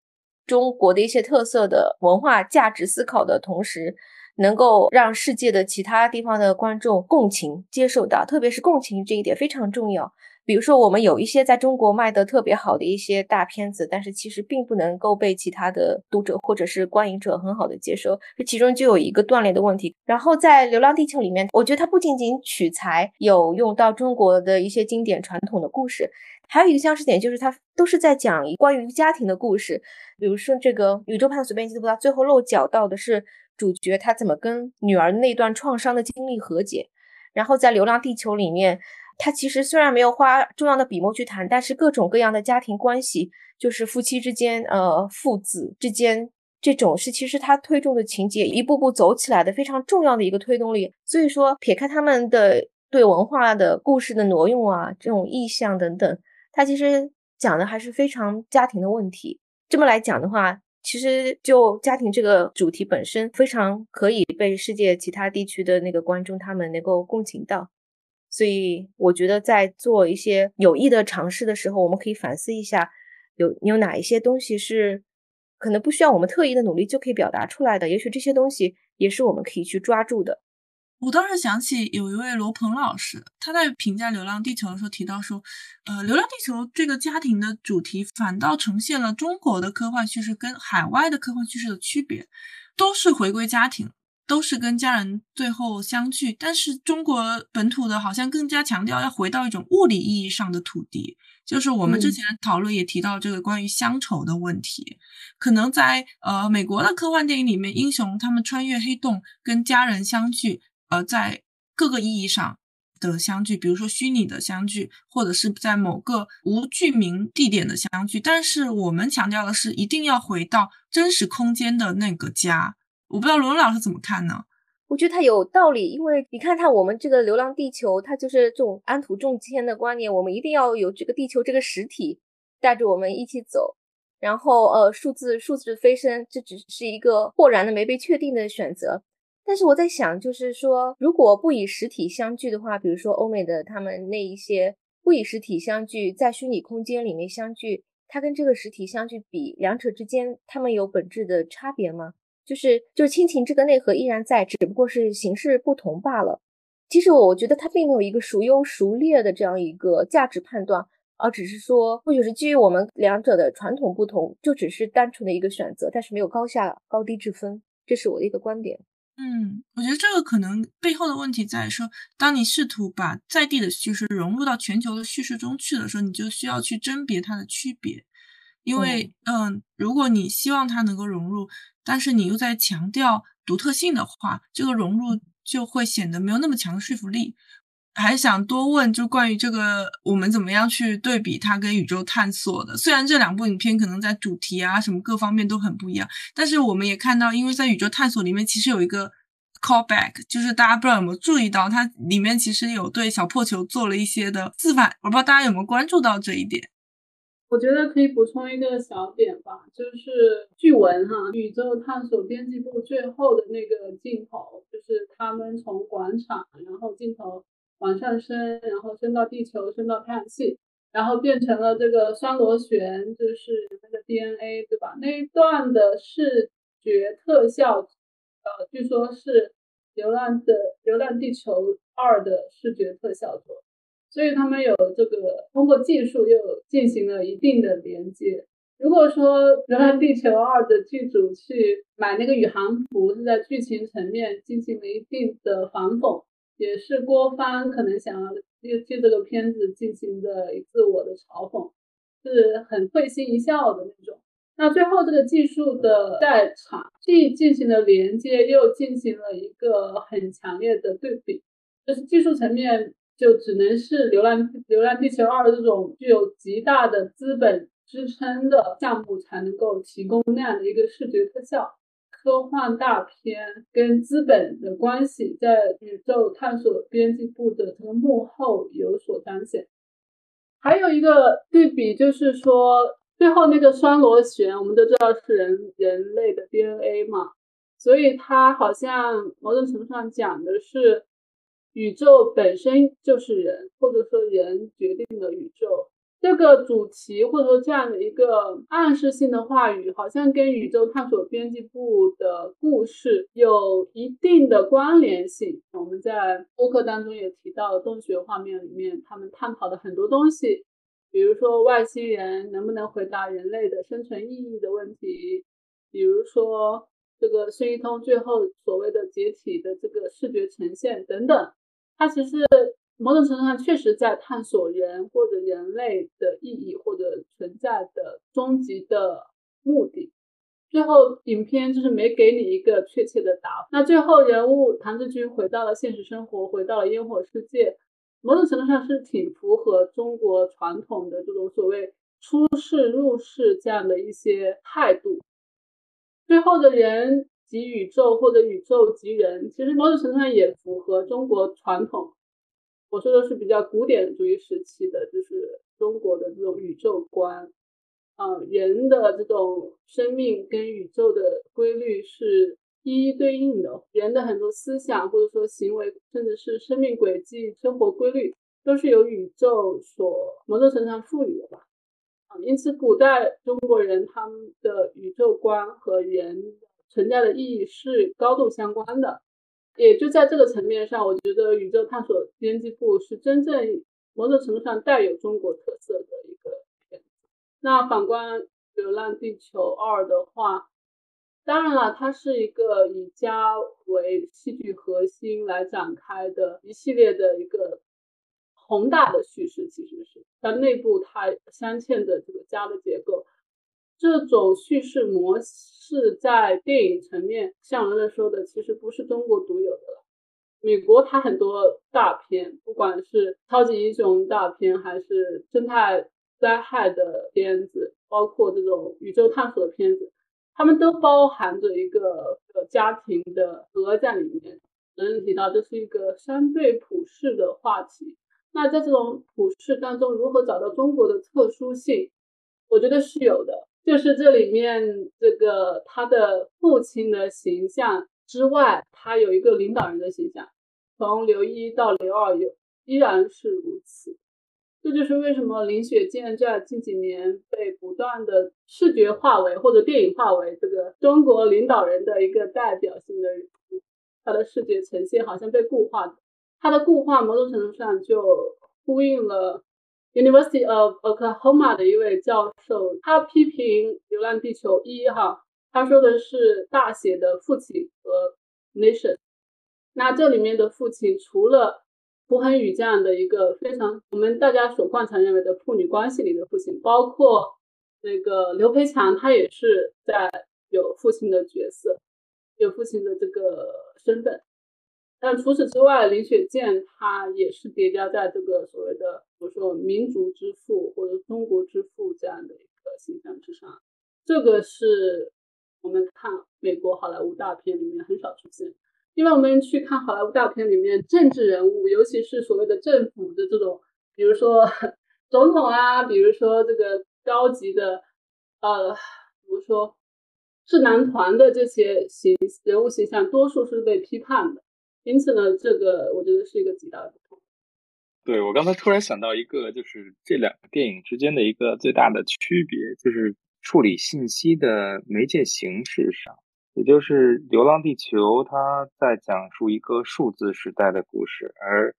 中国的一些特色的文化价值思考的同时。能够让世界的其他地方的观众共情接受到，特别是共情这一点非常重要。比如说，我们有一些在中国卖的特别好的一些大片子，但是其实并不能够被其他的读者或者是观影者很好的接受，这其中就有一个断裂的问题。然后在《流浪地球》里面，我觉得它不仅仅取材有用到中国的一些经典传统的故事，还有一个相似点就是它都是在讲关于家庭的故事。比如说这个《宇宙探索编辑部》，它最后落脚到的是。主角他怎么跟女儿那段创伤的经历和解？然后在《流浪地球》里面，他其实虽然没有花重要的笔墨去谈，但是各种各样的家庭关系，就是夫妻之间、呃父子之间这种，是其实他推动的情节一步步走起来的非常重要的一个推动力。所以说，撇开他们的对文化的故事的挪用啊，这种意象等等，他其实讲的还是非常家庭的问题。这么来讲的话。其实，就家庭这个主题本身，非常可以被世界其他地区的那个观众他们能够共情到。所以，我觉得在做一些有益的尝试的时候，我们可以反思一下，有有哪一些东西是可能不需要我们特意的努力就可以表达出来的。也许这些东西也是我们可以去抓住的。我当时想起有一位罗鹏老师，他在评价《流浪地球》的时候提到说，呃，《流浪地球》这个家庭的主题反倒呈现了中国的科幻叙事跟海外的科幻叙事的区别，都是回归家庭，都是跟家人最后相聚，但是中国本土的好像更加强调要回到一种物理意义上的土地，就是我们之前讨论也提到这个关于乡愁的问题，可能在呃美国的科幻电影里面，英雄他们穿越黑洞跟家人相聚。呃，在各个意义上的相聚，比如说虚拟的相聚，或者是在某个无具名地点的相聚，但是我们强调的是一定要回到真实空间的那个家。我不知道罗老师怎么看呢？我觉得他有道理，因为你看看我们这个《流浪地球》，它就是这种安土重迁的观念，我们一定要有这个地球这个实体带着我们一起走。然后，呃，数字数字飞升，这只是一个豁然的没被确定的选择。但是我在想，就是说，如果不以实体相聚的话，比如说欧美的他们那一些不以实体相聚，在虚拟空间里面相聚，它跟这个实体相聚比，两者之间它们有本质的差别吗？就是就是亲情这个内核依然在，只不过是形式不同罢了。其实我觉得它并没有一个孰优孰劣的这样一个价值判断，而只是说或许是基于我们两者的传统不同，就只是单纯的一个选择，但是没有高下高低之分。这是我的一个观点。嗯，我觉得这个可能背后的问题在于说，当你试图把在地的叙事融入到全球的叙事中去的时候，你就需要去甄别它的区别。因为，嗯，如果你希望它能够融入，但是你又在强调独特性的话，这个融入就会显得没有那么强的说服力。还想多问，就关于这个，我们怎么样去对比它跟宇宙探索的？虽然这两部影片可能在主题啊什么各方面都很不一样，但是我们也看到，因为在宇宙探索里面其实有一个 callback，就是大家不知道有没有注意到，它里面其实有对小破球做了一些的自反，我不知道大家有没有关注到这一点。我觉得可以补充一个小点吧，就是据闻哈，宇宙探索编辑部最后的那个镜头，就是他们从广场，然后镜头。往上升，然后升到地球，升到太阳系，然后变成了这个双螺旋，就是那个 DNA，对吧？那一段的视觉特效，呃，据说是《流浪的流浪地球二》的视觉特效做，所以他们有这个通过技术又进行了一定的连接。如果说《流浪地球二》的剧组去买那个宇航服，是在剧情层面进行了一定的反讽。也是郭帆可能想要借借这个片子进行的自我的嘲讽，是很会心一笑的那种。那最后这个技术的在场，既进行了连接，又进行了一个很强烈的对比。就是技术层面，就只能是《流浪流浪地球二》这种具有极大的资本支撑的项目才能够提供那样的一个视觉特效。科幻大片跟资本的关系，在宇宙探索编辑部的这个幕后有所彰显。还有一个对比就是说，最后那个双螺旋，我们都知道是人人类的 DNA 嘛，所以它好像某种程度上讲的是宇宙本身就是人，或者说人决定了宇宙。这个主题或者说这样的一个暗示性的话语，好像跟宇宙探索编辑部的故事有一定的关联性。我们在播客当中也提到了，洞穴画面里面他们探讨的很多东西，比如说外星人能不能回答人类的生存意义的问题，比如说这个孙一通最后所谓的解体的这个视觉呈现等等，它其实。某种程度上，确实在探索人或者人类的意义或者存在的终极的目的。最后，影片就是没给你一个确切的答案。那最后，人物唐志军回到了现实生活，回到了烟火世界，某种程度上是挺符合中国传统的这种所谓出世入世这样的一些态度。最后的人及宇宙，或者宇宙及人，其实某种程度上也符合中国传统。我说的是比较古典主义时期的，就是中国的这种宇宙观，啊，人的这种生命跟宇宙的规律是一一对应的，人的很多思想或者说行为，甚至是生命轨迹、生活规律，都是由宇宙所某种程度上赋予的吧，啊，因此古代中国人他们的宇宙观和人存在的意义是高度相关的。也就在这个层面上，我觉得宇宙探索编辑部是真正某种程度上带有中国特色的一个片子。那反观《流浪地球二》的话，当然了，它是一个以家为戏剧核心来展开的一系列的一个宏大的叙事，其实是它内部它镶嵌的这个家的结构。这种叙事模式在电影层面，像文乐说的，其实不是中国独有的了。美国它很多大片，不管是超级英雄大片，还是生态灾害的片子，包括这种宇宙探索的片子，他们都包含着一个呃家庭的核在里面。能提到这是一个相对普世的话题，那在这种普世当中，如何找到中国的特殊性？我觉得是有的。就是这里面这个他的父亲的形象之外，他有一个领导人的形象，从刘一到刘二有依然是如此。这就是为什么林雪健在近几年被不断的视觉化为或者电影化为这个中国领导人的一个代表性的人物，他的视觉呈现好像被固化，他的固化某种程度上就呼应了 University of Oklahoma 的一位教授，他批评《流浪地球一》哈，他说的是大写的父亲和 nation，那这里面的父亲除了胡恒宇这样的一个非常我们大家所惯常认为的父女关系里的父亲，包括那个刘培强，他也是在有父亲的角色，有父亲的这个身份。但除此之外，林雪健他也是叠加在这个所谓的，比如说民族之父或者中国之父这样的一个形象之上。这个是我们看美国好莱坞大片里面很少出现。因为我们去看好莱坞大片里面政治人物，尤其是所谓的政府的这种，比如说 总统啊，比如说这个高级的，呃，比如说智囊团的这些形人物形象，多数是被批判的。因此呢，这个我觉得是一个极大的不同。对我刚才突然想到一个，就是这两个电影之间的一个最大的区别，就是处理信息的媒介形式上。也就是《流浪地球》，它在讲述一个数字时代的故事，而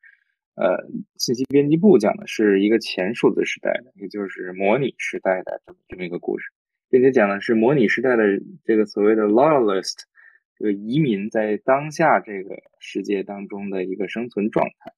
呃，信息编辑部讲的是一个前数字时代的，也就是模拟时代的这么这么一个故事，并且讲的是模拟时代的这个所谓的 loyalist 这个移民在当下这个世界当中的一个生存状态。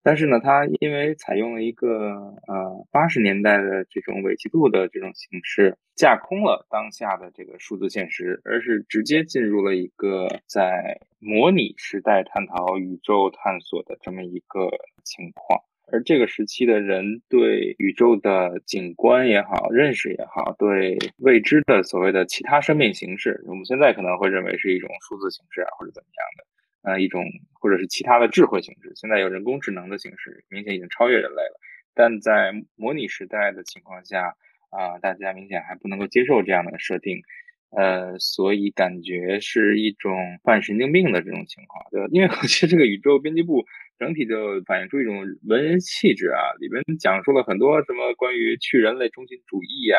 但是呢，它因为采用了一个呃八十年代的这种伪纪录的这种形式，架空了当下的这个数字现实，而是直接进入了一个在模拟时代探讨宇宙探索的这么一个情况。而这个时期的人对宇宙的景观也好，认识也好，对未知的所谓的其他生命形式，我们现在可能会认为是一种数字形式啊，或者怎么样的。呃，一种或者是其他的智慧形式，现在有人工智能的形式，明显已经超越人类了。但在模拟时代的情况下，啊，大家明显还不能够接受这样的设定，呃，所以感觉是一种犯神经病的这种情况。对，因为我觉得这个宇宙编辑部整体就反映出一种文人气质啊，里边讲述了很多什么关于去人类中心主义啊，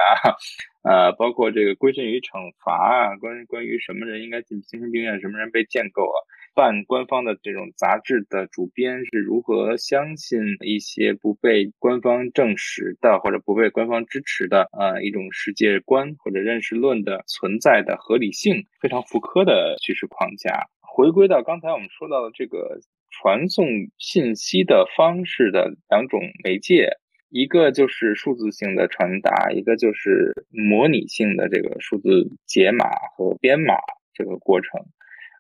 呃，包括这个规训与惩罚啊，关关于什么人应该进精神病院，什么人被建构啊。半官方的这种杂志的主编是如何相信一些不被官方证实的或者不被官方支持的呃一种世界观或者认识论的存在的合理性，非常复刻的叙事框架。回归到刚才我们说到的这个传送信息的方式的两种媒介，一个就是数字性的传达，一个就是模拟性的这个数字解码和编码这个过程。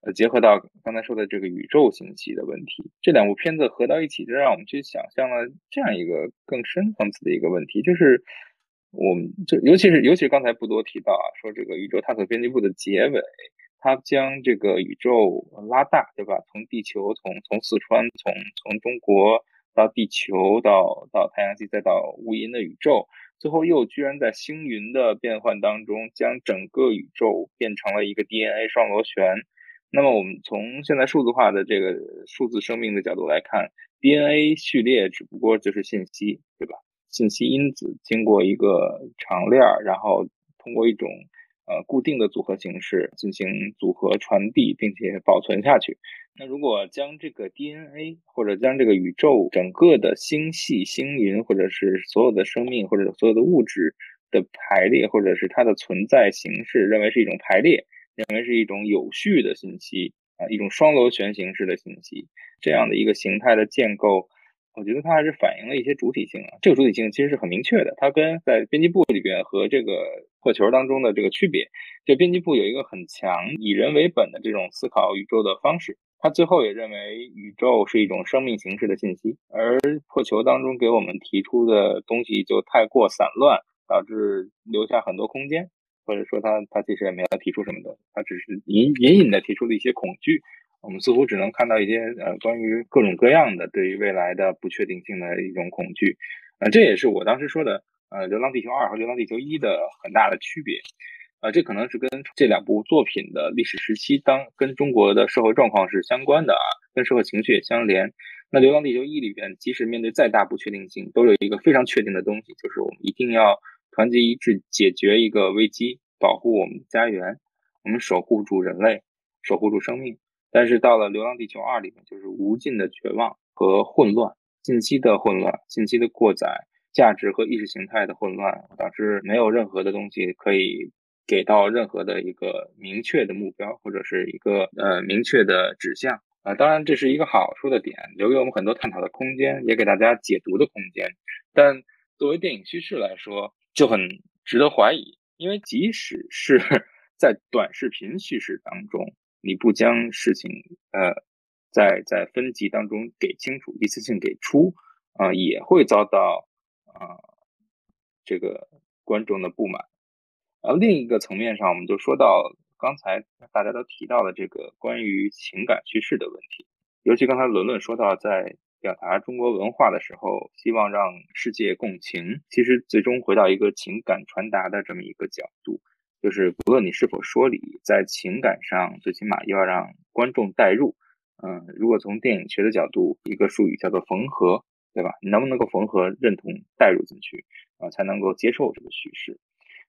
呃，结合到刚才说的这个宇宙信息的问题，这两部片子合到一起，就让我们去想象了这样一个更深层次的一个问题，就是我们就尤其是尤其是刚才不多提到啊，说这个宇宙探索编辑部的结尾，它将这个宇宙拉大，对吧？从地球，从从四川，从从中国到地球，到到太阳系，再到无垠的宇宙，最后又居然在星云的变换当中，将整个宇宙变成了一个 DNA 双螺旋。那么我们从现在数字化的这个数字生命的角度来看，DNA 序列只不过就是信息，对吧？信息因子经过一个长链儿，然后通过一种呃固定的组合形式进行组合传递，并且保存下去。那如果将这个 DNA 或者将这个宇宙整个的星系、星云，或者是所有的生命或者所有的物质的排列，或者是它的存在形式，认为是一种排列。认为是一种有序的信息啊，一种双螺旋形式的信息，这样的一个形态的建构，我觉得它还是反映了一些主体性啊。这个主体性其实是很明确的，它跟在编辑部里边和这个破球当中的这个区别，就编辑部有一个很强以人为本的这种思考宇宙的方式，他最后也认为宇宙是一种生命形式的信息，而破球当中给我们提出的东西就太过散乱，导致留下很多空间。或者说他他其实也没有提出什么东西，他只是隐隐隐的提出了一些恐惧。我们似乎只能看到一些呃关于各种各样的对于未来的不确定性的一种恐惧。呃，这也是我当时说的呃《流浪地球二》和《流浪地球一》的很大的区别。啊，这可能是跟这两部作品的历史时期当跟中国的社会状况是相关的啊，跟社会情绪也相连。那《流浪地球一》里边，即使面对再大不确定性，都有一个非常确定的东西，就是我们一定要团结一致，解决一个危机，保护我们家园，我们守护住人类，守护住生命。但是到了《流浪地球二》里面，就是无尽的绝望和混乱，信息的混乱，信息的过载，价值和意识形态的混乱，导致没有任何的东西可以。给到任何的一个明确的目标，或者是一个呃明确的指向啊，当然这是一个好处的点，留给我们很多探讨的空间，也给大家解读的空间。但作为电影叙事来说，就很值得怀疑，因为即使是 在短视频叙事当中，你不将事情呃在在分级当中给清楚，一次性给出啊，也会遭到啊这个观众的不满。然后另一个层面上，我们就说到刚才大家都提到的这个关于情感叙事的问题，尤其刚才伦伦说到，在表达中国文化的时候，希望让世界共情，其实最终回到一个情感传达的这么一个角度，就是不论你是否说理，在情感上最起码要让观众代入。嗯，如果从电影学的角度，一个术语叫做缝合，对吧？你能不能够缝合、认同、代入进去啊，才能够接受这个叙事？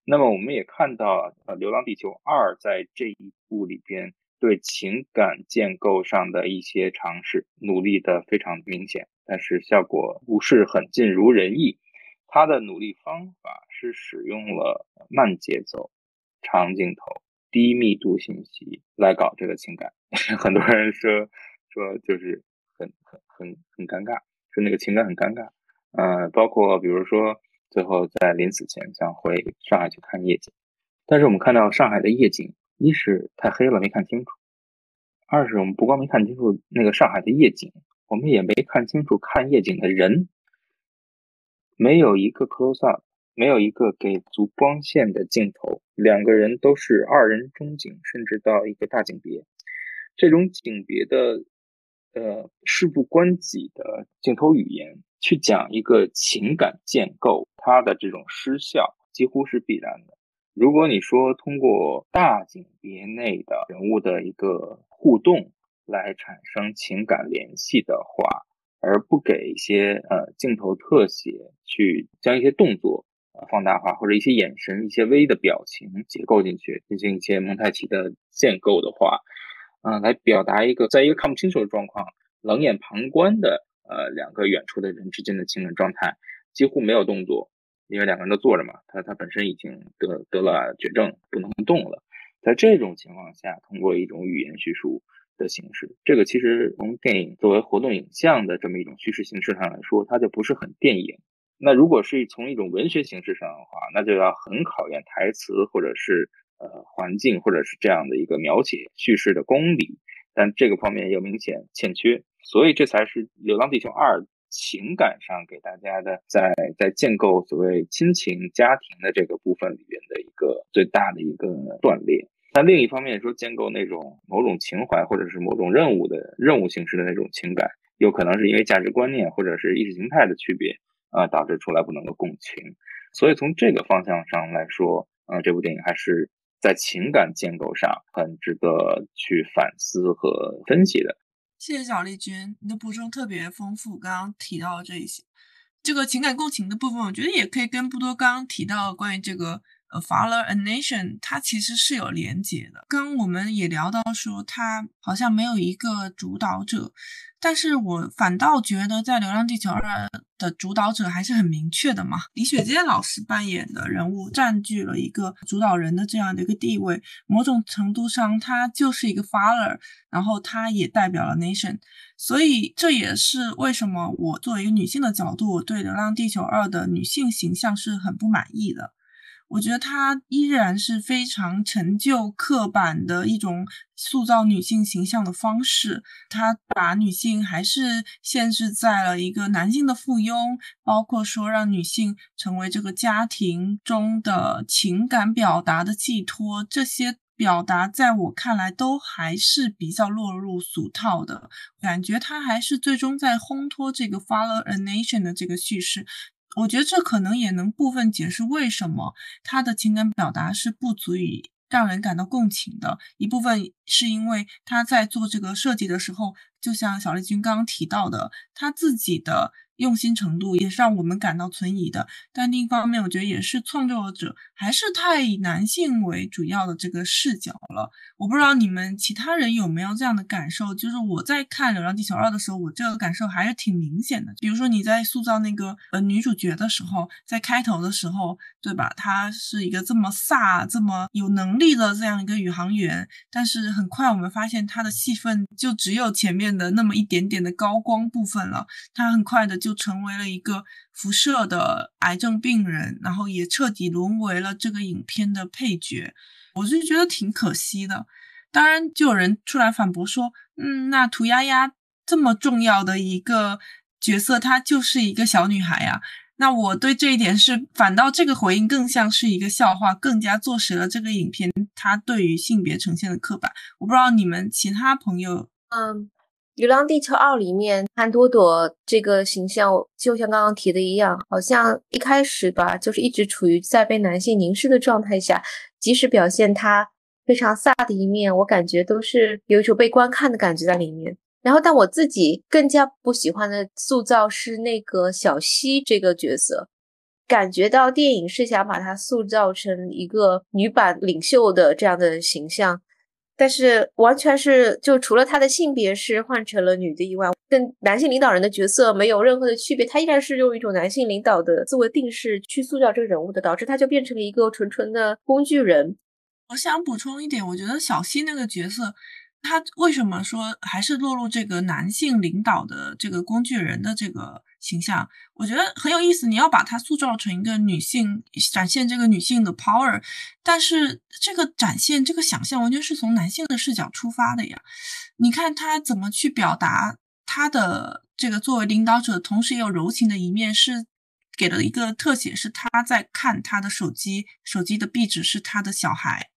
那么我们也看到，呃，《流浪地球二》在这一部里边对情感建构上的一些尝试，努力的非常明显，但是效果不是很尽如人意。他的努力方法是使用了慢节奏、长镜头、低密度信息来搞这个情感。很多人说说就是很很很很尴尬，说那个情感很尴尬。呃，包括比如说。最后在临死前想回上海去看夜景，但是我们看到上海的夜景，一是太黑了没看清楚，二是我们不光没看清楚那个上海的夜景，我们也没看清楚看夜景的人，没有一个 close up，没有一个给足光线的镜头，两个人都是二人中景，甚至到一个大景别，这种景别的呃事不关己的镜头语言。去讲一个情感建构，它的这种失效几乎是必然的。如果你说通过大景别内的人物的一个互动来产生情感联系的话，而不给一些呃镜头特写去将一些动作放大化，或者一些眼神、一些微的表情结构进去，进行一些蒙太奇的建构的话，嗯，来表达一个在一个看不清楚的状况、冷眼旁观的。呃，两个远处的人之间的情感状态几乎没有动作，因为两个人都坐着嘛，他他本身已经得得了绝症，不能动了。在这种情况下，通过一种语言叙述的形式，这个其实从电影作为活动影像的这么一种叙事形式上来说，它就不是很电影。那如果是从一种文学形式上的话，那就要很考验台词或者是呃环境或者是这样的一个描写叙事的功底，但这个方面又明显欠缺。所以这才是《流浪地球二》情感上给大家的，在在建构所谓亲情家庭的这个部分里边的一个最大的一个断裂。但另一方面说，建构那种某种情怀或者是某种任务的任务形式的那种情感，有可能是因为价值观念或者是意识形态的区别啊，导致出来不能够共情。所以从这个方向上来说，啊，这部电影还是在情感建构上很值得去反思和分析的。谢谢小丽君，你的补充特别丰富。刚刚提到这一些，这个情感共情的部分，我觉得也可以跟不多刚刚提到关于这个。呃，Father a Nation，它其实是有连接的。刚刚我们也聊到说，它好像没有一个主导者，但是我反倒觉得在《流浪地球二》的主导者还是很明确的嘛。李雪健老师扮演的人物占据了一个主导人的这样的一个地位，某种程度上，他就是一个 Father，然后他也代表了 Nation，所以这也是为什么我作为一个女性的角度，我对《流浪地球二》的女性形象是很不满意的。我觉得它依然是非常陈旧、刻板的一种塑造女性形象的方式。它把女性还是限制在了一个男性的附庸，包括说让女性成为这个家庭中的情感表达的寄托，这些表达在我看来都还是比较落入俗套的。感觉它还是最终在烘托这个 “follow a nation” 的这个叙事。我觉得这可能也能部分解释为什么他的情感表达是不足以让人感到共情的。一部分是因为他在做这个设计的时候，就像小丽君刚刚提到的，他自己的。用心程度也是让我们感到存疑的，但另一方面，我觉得也是创作者还是太以男性为主要的这个视角了。我不知道你们其他人有没有这样的感受，就是我在看《流浪地球二》的时候，我这个感受还是挺明显的。比如说你在塑造那个呃女主角的时候，在开头的时候，对吧？她是一个这么飒、这么有能力的这样一个宇航员，但是很快我们发现她的戏份就只有前面的那么一点点的高光部分了，她很快的就。就成为了一个辐射的癌症病人，然后也彻底沦为了这个影片的配角，我就觉得挺可惜的。当然，就有人出来反驳说：“嗯，那涂鸦鸦这么重要的一个角色，她就是一个小女孩呀。”那我对这一点是，反倒这个回应更像是一个笑话，更加坐实了这个影片它对于性别呈现的刻板。我不知道你们其他朋友，嗯。《流浪地球二》里面，潘多多这个形象就像刚刚提的一样，好像一开始吧，就是一直处于在被男性凝视的状态下，即使表现他非常飒的一面，我感觉都是有一种被观看的感觉在里面。然后，但我自己更加不喜欢的塑造是那个小西这个角色，感觉到电影是想把她塑造成一个女版领袖的这样的形象。但是完全是就除了他的性别是换成了女的以外，跟男性领导人的角色没有任何的区别，他依然是用一种男性领导的自我定式去塑造这个人物的，导致他就变成了一个纯纯的工具人。我想补充一点，我觉得小西那个角色。他为什么说还是落入这个男性领导的这个工具人的这个形象？我觉得很有意思。你要把它塑造成一个女性，展现这个女性的 power，但是这个展现这个想象完全是从男性的视角出发的呀。你看他怎么去表达他的这个作为领导者，同时也有柔情的一面，是给了一个特写，是他在看他的手机，手机的壁纸是他的小孩。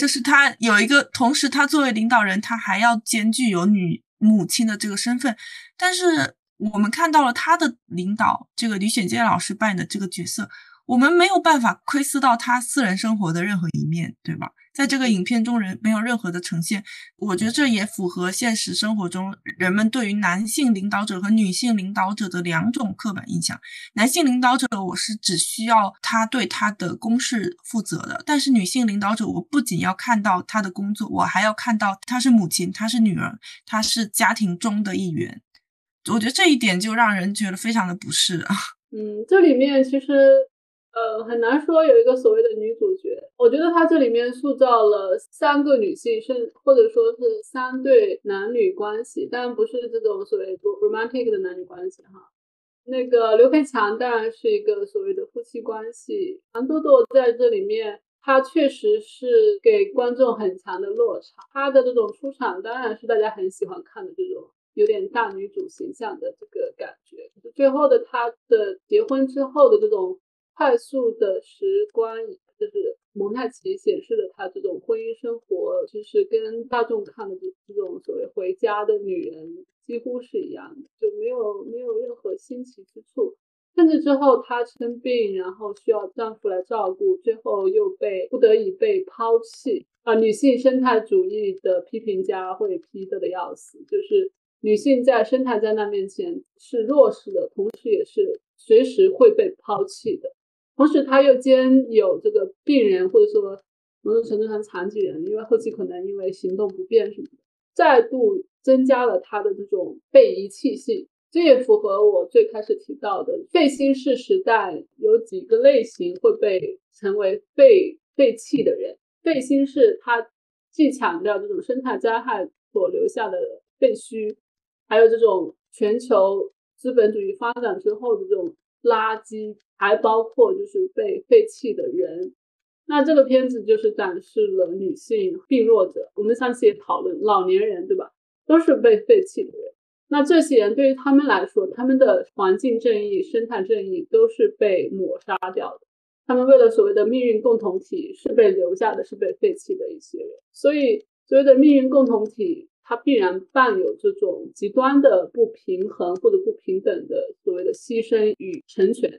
就是他有一个，同时他作为领导人，他还要兼具有女母亲的这个身份。但是我们看到了他的领导，这个李雪健老师扮演的这个角色。我们没有办法窥视到他私人生活的任何一面，对吧？在这个影片中，人没有任何的呈现。我觉得这也符合现实生活中人们对于男性领导者和女性领导者的两种刻板印象。男性领导者，我是只需要他对他的公事负责的；但是女性领导者，我不仅要看到他的工作，我还要看到她是母亲，她是女儿，她是家庭中的一员。我觉得这一点就让人觉得非常的不适啊。嗯，这里面其实。呃，很难说有一个所谓的女主角。我觉得她这里面塑造了三个女性，甚或者说是三对男女关系，但不是这种所谓 romantic 的男女关系哈。那个刘培强当然是一个所谓的夫妻关系。杨多多在这里面，她确实是给观众很强的落差。她的这种出场当然是大家很喜欢看的这种有点大女主形象的这个感觉。最后的她的结婚之后的这种。快速的时光，就是蒙太奇显示的他这种婚姻生活，就是跟大众看的这这种所谓回家的女人几乎是一样的，就没有没有任何新奇之处。甚至之后她生病，然后需要丈夫来照顾，最后又被不得已被抛弃啊！女性生态主义的批评家会批的的要死，就是女性在生态灾难面前是弱势的，同时也是随时会被抛弃的。同时，他又兼有这个病人，或者说某种程度上残疾人，因为后期可能因为行动不便什么的，再度增加了他的这种被遗弃性。这也符合我最开始提到的废新式时代有几个类型会被成为被废弃的人。废新式它既强调这种生态灾害所留下的废墟，还有这种全球资本主义发展之后的这种。垃圾还包括就是被废弃的人，那这个片子就是展示了女性病弱者。我们上次也讨论老年人，对吧？都是被废弃的人。那这些人对于他们来说，他们的环境正义、生态正义都是被抹杀掉的。他们为了所谓的命运共同体，是被留下的，是被废弃的一些人。所以，所谓的命运共同体，它必然伴有这种极端的不平衡或者不平等的所谓的牺牲与成全。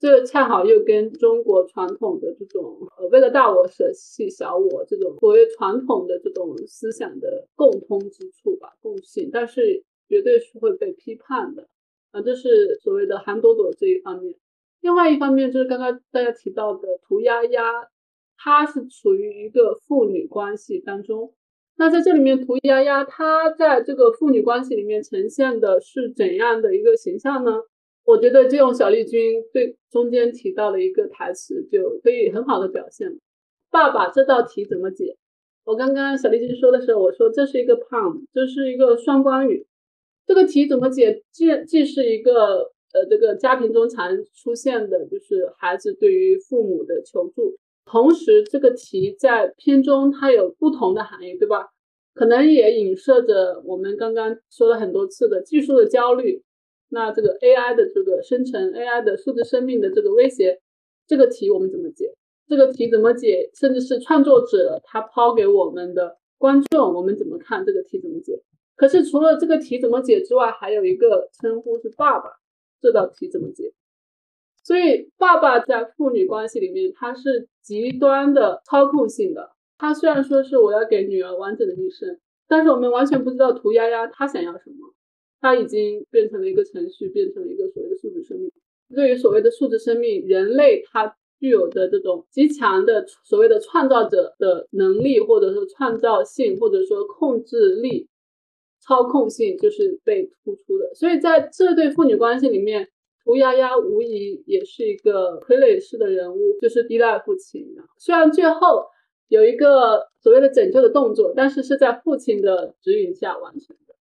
这恰好又跟中国传统的这种呃为了大我舍弃小我这种所谓传统的这种思想的共通之处吧，共性，但是绝对是会被批判的啊，这是所谓的韩朵朵这一方面。另外一方面就是刚刚大家提到的涂鸦鸦，它是处于一个父女关系当中。那在这里面，涂鸦鸦她在这个父女关系里面呈现的是怎样的一个形象呢？我觉得就用小丽君对中间提到的一个台词就可以很好的表现。爸爸，这道题怎么解？我刚刚小丽君说的时候，我说这是一个 poem，这是一个双关语。这个题怎么解？既既是一个呃这个家庭中常出现的，就是孩子对于父母的求助，同时这个题在片中它有不同的含义，对吧？可能也影射着我们刚刚说了很多次的技术的焦虑。那这个 AI 的这个生成，AI 的数字生命的这个威胁，这个题我们怎么解？这个题怎么解？甚至是创作者他抛给我们的观众，我们怎么看这个题怎么解？可是除了这个题怎么解之外，还有一个称呼是爸爸，这道题怎么解？所以爸爸在父女关系里面，他是极端的操控性的。他虽然说是我要给女儿完整的一生，但是我们完全不知道涂鸦鸦他想要什么。他已经变成了一个程序，变成了一个所谓的数字生命。对于所谓的数字生命，人类它具有的这种极强的所谓的创造者的能力，或者说创造性，或者说控制力、操控性，就是被突出的。所以在这对父女关系里面，涂丫丫无疑也是一个傀儡式的人物，就是依赖父亲。虽然最后有一个所谓的拯救的动作，但是是在父亲的指引下完成的。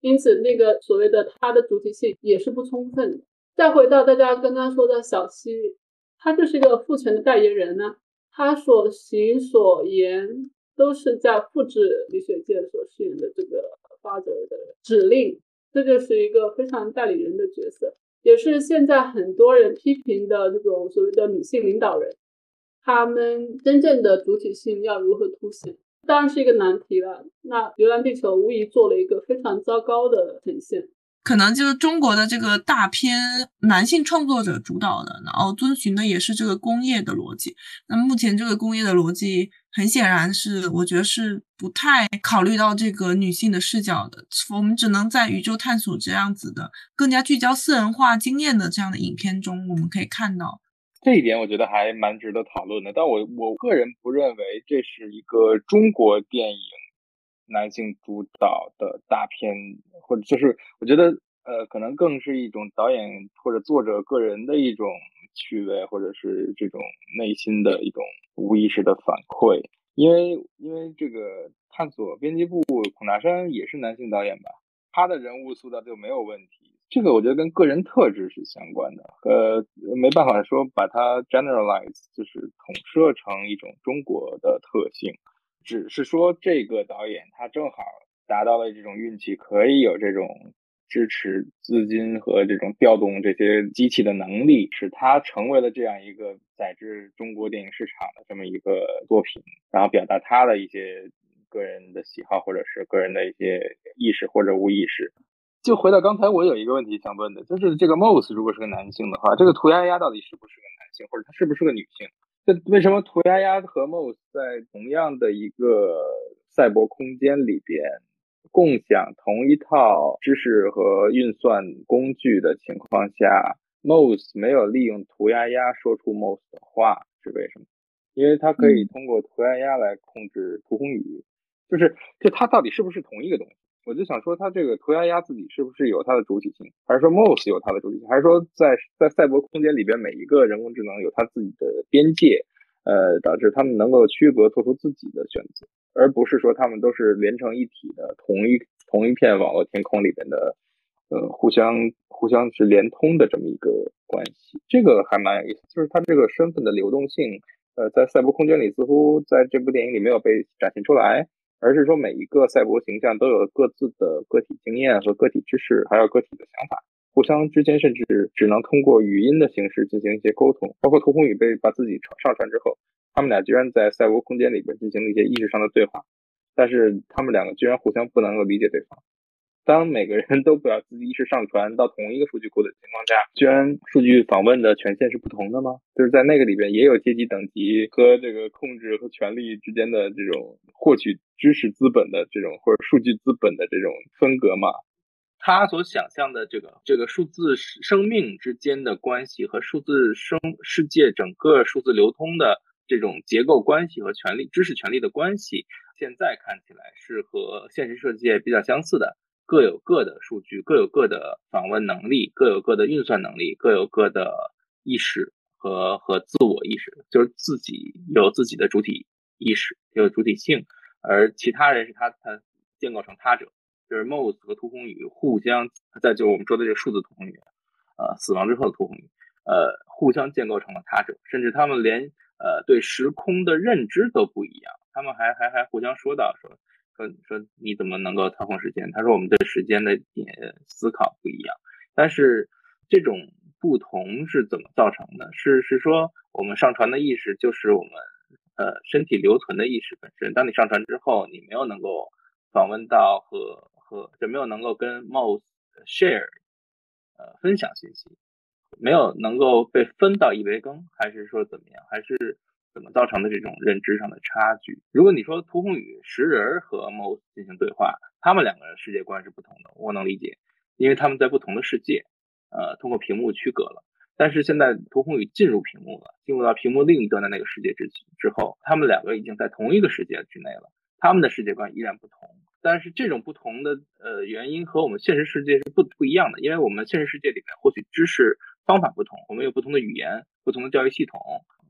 因此，那个所谓的他的主体性也是不充分的。再回到大家刚刚说的小西，他就是一个父权的代言人呢，他所行所言都是在复制李雪健所饰演的这个 father 的指令，这就是一个非常代理人的角色，也是现在很多人批评的这种所谓的女性领导人，她们真正的主体性要如何凸显？当然是一个难题了。那《流浪地球》无疑做了一个非常糟糕的呈现。可能就是中国的这个大片，男性创作者主导的，然后遵循的也是这个工业的逻辑。那目前这个工业的逻辑，很显然是我觉得是不太考虑到这个女性的视角的。我们只能在宇宙探索这样子的更加聚焦私人化经验的这样的影片中，我们可以看到。这一点我觉得还蛮值得讨论的，但我我个人不认为这是一个中国电影男性主导的大片，或者就是我觉得呃，可能更是一种导演或者作者个人的一种趣味，或者是这种内心的一种无意识的反馈。因为因为这个探索编辑部孔大山也是男性导演吧，他的人物塑造就没有问题。这个我觉得跟个人特质是相关的，呃，没办法说把它 generalize，就是统摄成一种中国的特性，只是说这个导演他正好达到了这种运气，可以有这种支持资金和这种调动这些机器的能力，使他成为了这样一个载至中国电影市场的这么一个作品，然后表达他的一些个人的喜好或者是个人的一些意识或者无意识。就回到刚才，我有一个问题想问的，就是这个 Moss 如果是个男性的话，这个涂鸦鸦到底是不是个男性，或者他是不是个女性？这为什么涂鸦鸦和 Moss 在同样的一个赛博空间里边共享同一套知识和运算工具的情况下，Moss 没有利用涂鸦鸦说出 Moss 的话是为什么？因为它可以通过涂鸦鸦来控制涂红宇，就是就它到底是不是同一个东西？我就想说，他这个涂鸦鸦自己是不是有它的主体性，还是说 Moss 有它的主体性，还是说在在赛博空间里边每一个人工智能有它自己的边界，呃，导致他们能够区隔做出自己的选择，而不是说他们都是连成一体的同一同一片网络天空里边的，呃，互相互相是连通的这么一个关系，这个还蛮有意思，就是他这个身份的流动性，呃，在赛博空间里似乎在这部电影里没有被展现出来。而是说每一个赛博形象都有各自的个体经验和个体知识，还有个体的想法，互相之间甚至只能通过语音的形式进行一些沟通。包括涂红宇被把自己传上传之后，他们俩居然在赛博空间里边进行了一些意识上的对话。但是他们两个居然互相不能够理解对方。当每个人都表自己意识上传到同一个数据库的情况下，居然数据访问的权限是不同的吗？就是在那个里边也有阶级等级和这个控制和权力之间的这种获取知识资本的这种或者数据资本的这种分隔嘛？他所想象的这个这个数字生命之间的关系和数字生世界整个数字流通的这种结构关系和权力知识权利的关系，现在看起来是和现实世界比较相似的。各有各的数据，各有各的访问能力，各有各的运算能力，各有各的意识和和自我意识，就是自己有自己的主体意识，有主体性，而其他人是他他建构成他者，就是 Moss 和屠洪宇互相在就是我们说的这个数字屠洪宇，呃，死亡之后的屠洪宇，呃，互相建构成了他者，甚至他们连呃对时空的认知都不一样，他们还还还互相说到说。说说你怎么能够操控时间？他说我们对时间的点思考不一样，但是这种不同是怎么造成的？是是说我们上传的意识就是我们呃身体留存的意识本身。当你上传之后，你没有能够访问到和和就没有能够跟 Mouse share 呃分享信息，没有能够被分到一杯羹，还是说怎么样？还是？怎么造成的这种认知上的差距？如果你说屠洪宇识人和 Moss 进行对话，他们两个人世界观是不同的，我能理解，因为他们在不同的世界，呃，通过屏幕区隔了。但是现在屠洪宇进入屏幕了，进入到屏幕另一端的那个世界之之后，他们两个已经在同一个世界之内了，他们的世界观依然不同。但是这种不同的呃原因和我们现实世界是不不一样的，因为我们现实世界里面获取知识方法不同，我们有不同的语言，不同的教育系统。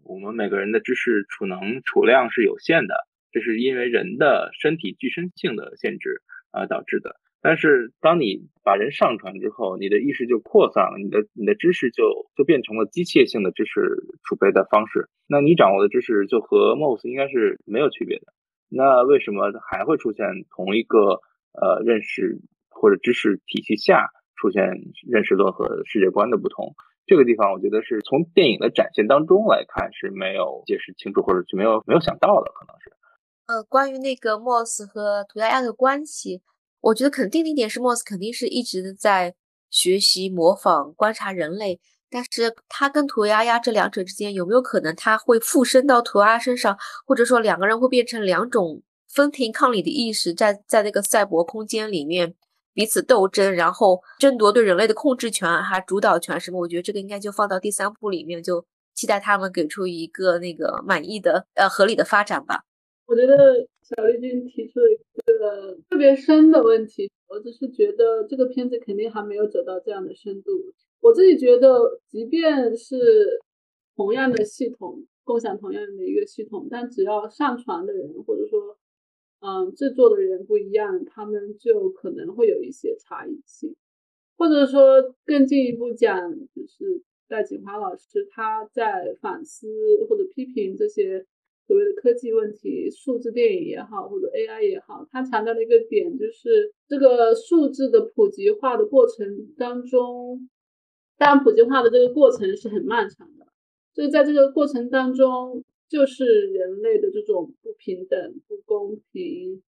我们每个人的知识储能储量是有限的，这是因为人的身体具身性的限制啊导致的。但是当你把人上传之后，你的意识就扩散了，你的你的知识就就变成了机械性的知识储备的方式。那你掌握的知识就和 Moss 应该是没有区别的。那为什么还会出现同一个呃认识或者知识体系下出现认识论和世界观的不同？这个地方，我觉得是从电影的展现当中来看是没有解释清楚，或者是没有没有想到的，可能是。呃，关于那个 Moss 和涂鸦鸦的关系，我觉得肯定的一点是，Moss 肯定是一直在学习、模仿、观察人类，但是他跟涂鸦鸦这两者之间有没有可能他会附身到涂鸦身上，或者说两个人会变成两种分庭抗礼的意识，在在那个赛博空间里面？彼此斗争，然后争夺对人类的控制权还主导权什么？我觉得这个应该就放到第三部里面，就期待他们给出一个那个满意的、呃合理的发展吧。我觉得小丽君提出了一个特别深的问题，我只是觉得这个片子肯定还没有走到这样的深度。我自己觉得，即便是同样的系统，共享同样的一个系统，但只要上传的人或者说。嗯，制作的人不一样，他们就可能会有一些差异性，或者说更进一步讲，就是戴锦华老师他在反思或者批评这些所谓的科技问题，数字电影也好，或者 AI 也好，他强调的一个点就是这个数字的普及化的过程当中，当然普及化的这个过程是很漫长的，就是在这个过程当中。就是人类的这种不平等、不公平、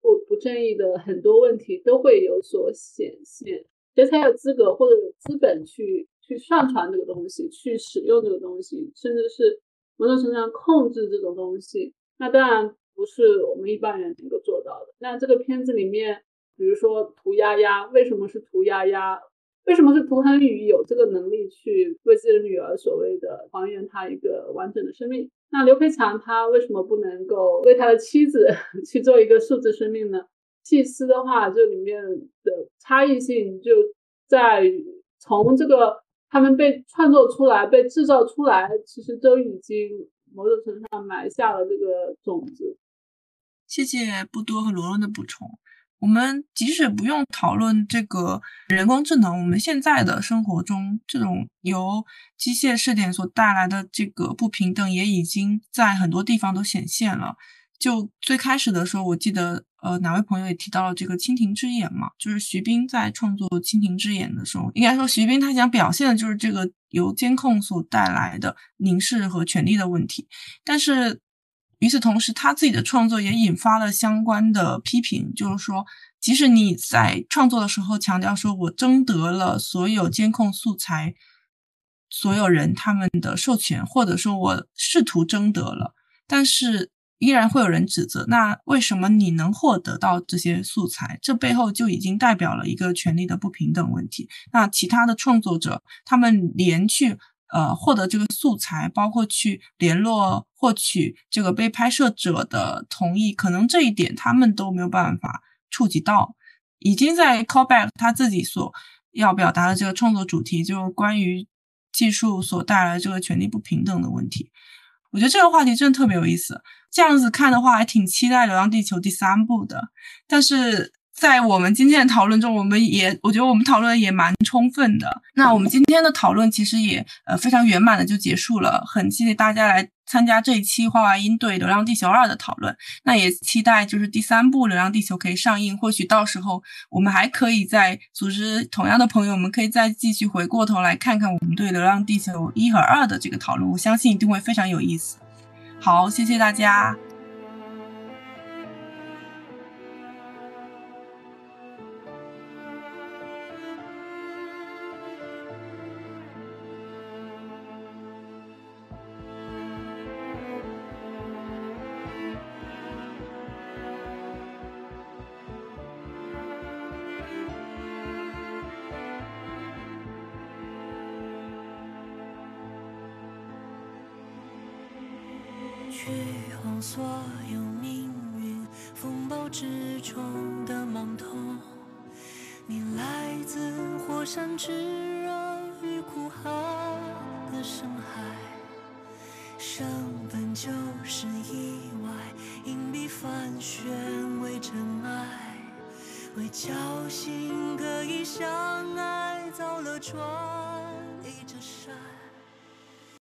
不不正义的很多问题都会有所显现，谁才有资格或者有资本去去上传这个东西、去使用这个东西，甚至是某种程度上控制这种东西？那当然不是我们一般人能够做到的。那这个片子里面，比如说涂鸦鸦，为什么是涂鸦鸦？为什么是涂恒宇有这个能力去为自己的女儿所谓的还原她一个完整的生命？那刘培强他为什么不能够为他的妻子 去做一个数字生命呢？祭司的话，这里面的差异性就在从这个他们被创作出来、被制造出来，其实都已经某种程度上埋下了这个种子。谢谢布多和罗罗的补充。我们即使不用讨论这个人工智能，我们现在的生活中，这种由机械试点所带来的这个不平等，也已经在很多地方都显现了。就最开始的时候，我记得，呃，哪位朋友也提到了这个《蜻蜓之眼》嘛，就是徐冰在创作《蜻蜓之眼》的时候，应该说徐冰他想表现的就是这个由监控所带来的凝视和权力的问题，但是。与此同时，他自己的创作也引发了相关的批评，就是说，即使你在创作的时候强调说我征得了所有监控素材所有人他们的授权，或者说我试图征得了，但是依然会有人指责。那为什么你能获得到这些素材？这背后就已经代表了一个权利的不平等问题。那其他的创作者，他们连去。呃，获得这个素材，包括去联络获取这个被拍摄者的同意，可能这一点他们都没有办法触及到。已经在 callback 他自己所要表达的这个创作主题，就是关于技术所带来这个权利不平等的问题。我觉得这个话题真的特别有意思。这样子看的话，还挺期待《流浪地球》第三部的，但是。在我们今天的讨论中，我们也我觉得我们讨论也蛮充分的。那我们今天的讨论其实也呃非常圆满的就结束了。很谢谢大家来参加这一期画外音对《流浪地球二》的讨论。那也期待就是第三部《流浪地球》可以上映，或许到时候我们还可以再组织同样的朋友我们，可以再继续回过头来看看我们对《流浪地球一》和二的这个讨论。我相信一定会非常有意思。好，谢谢大家。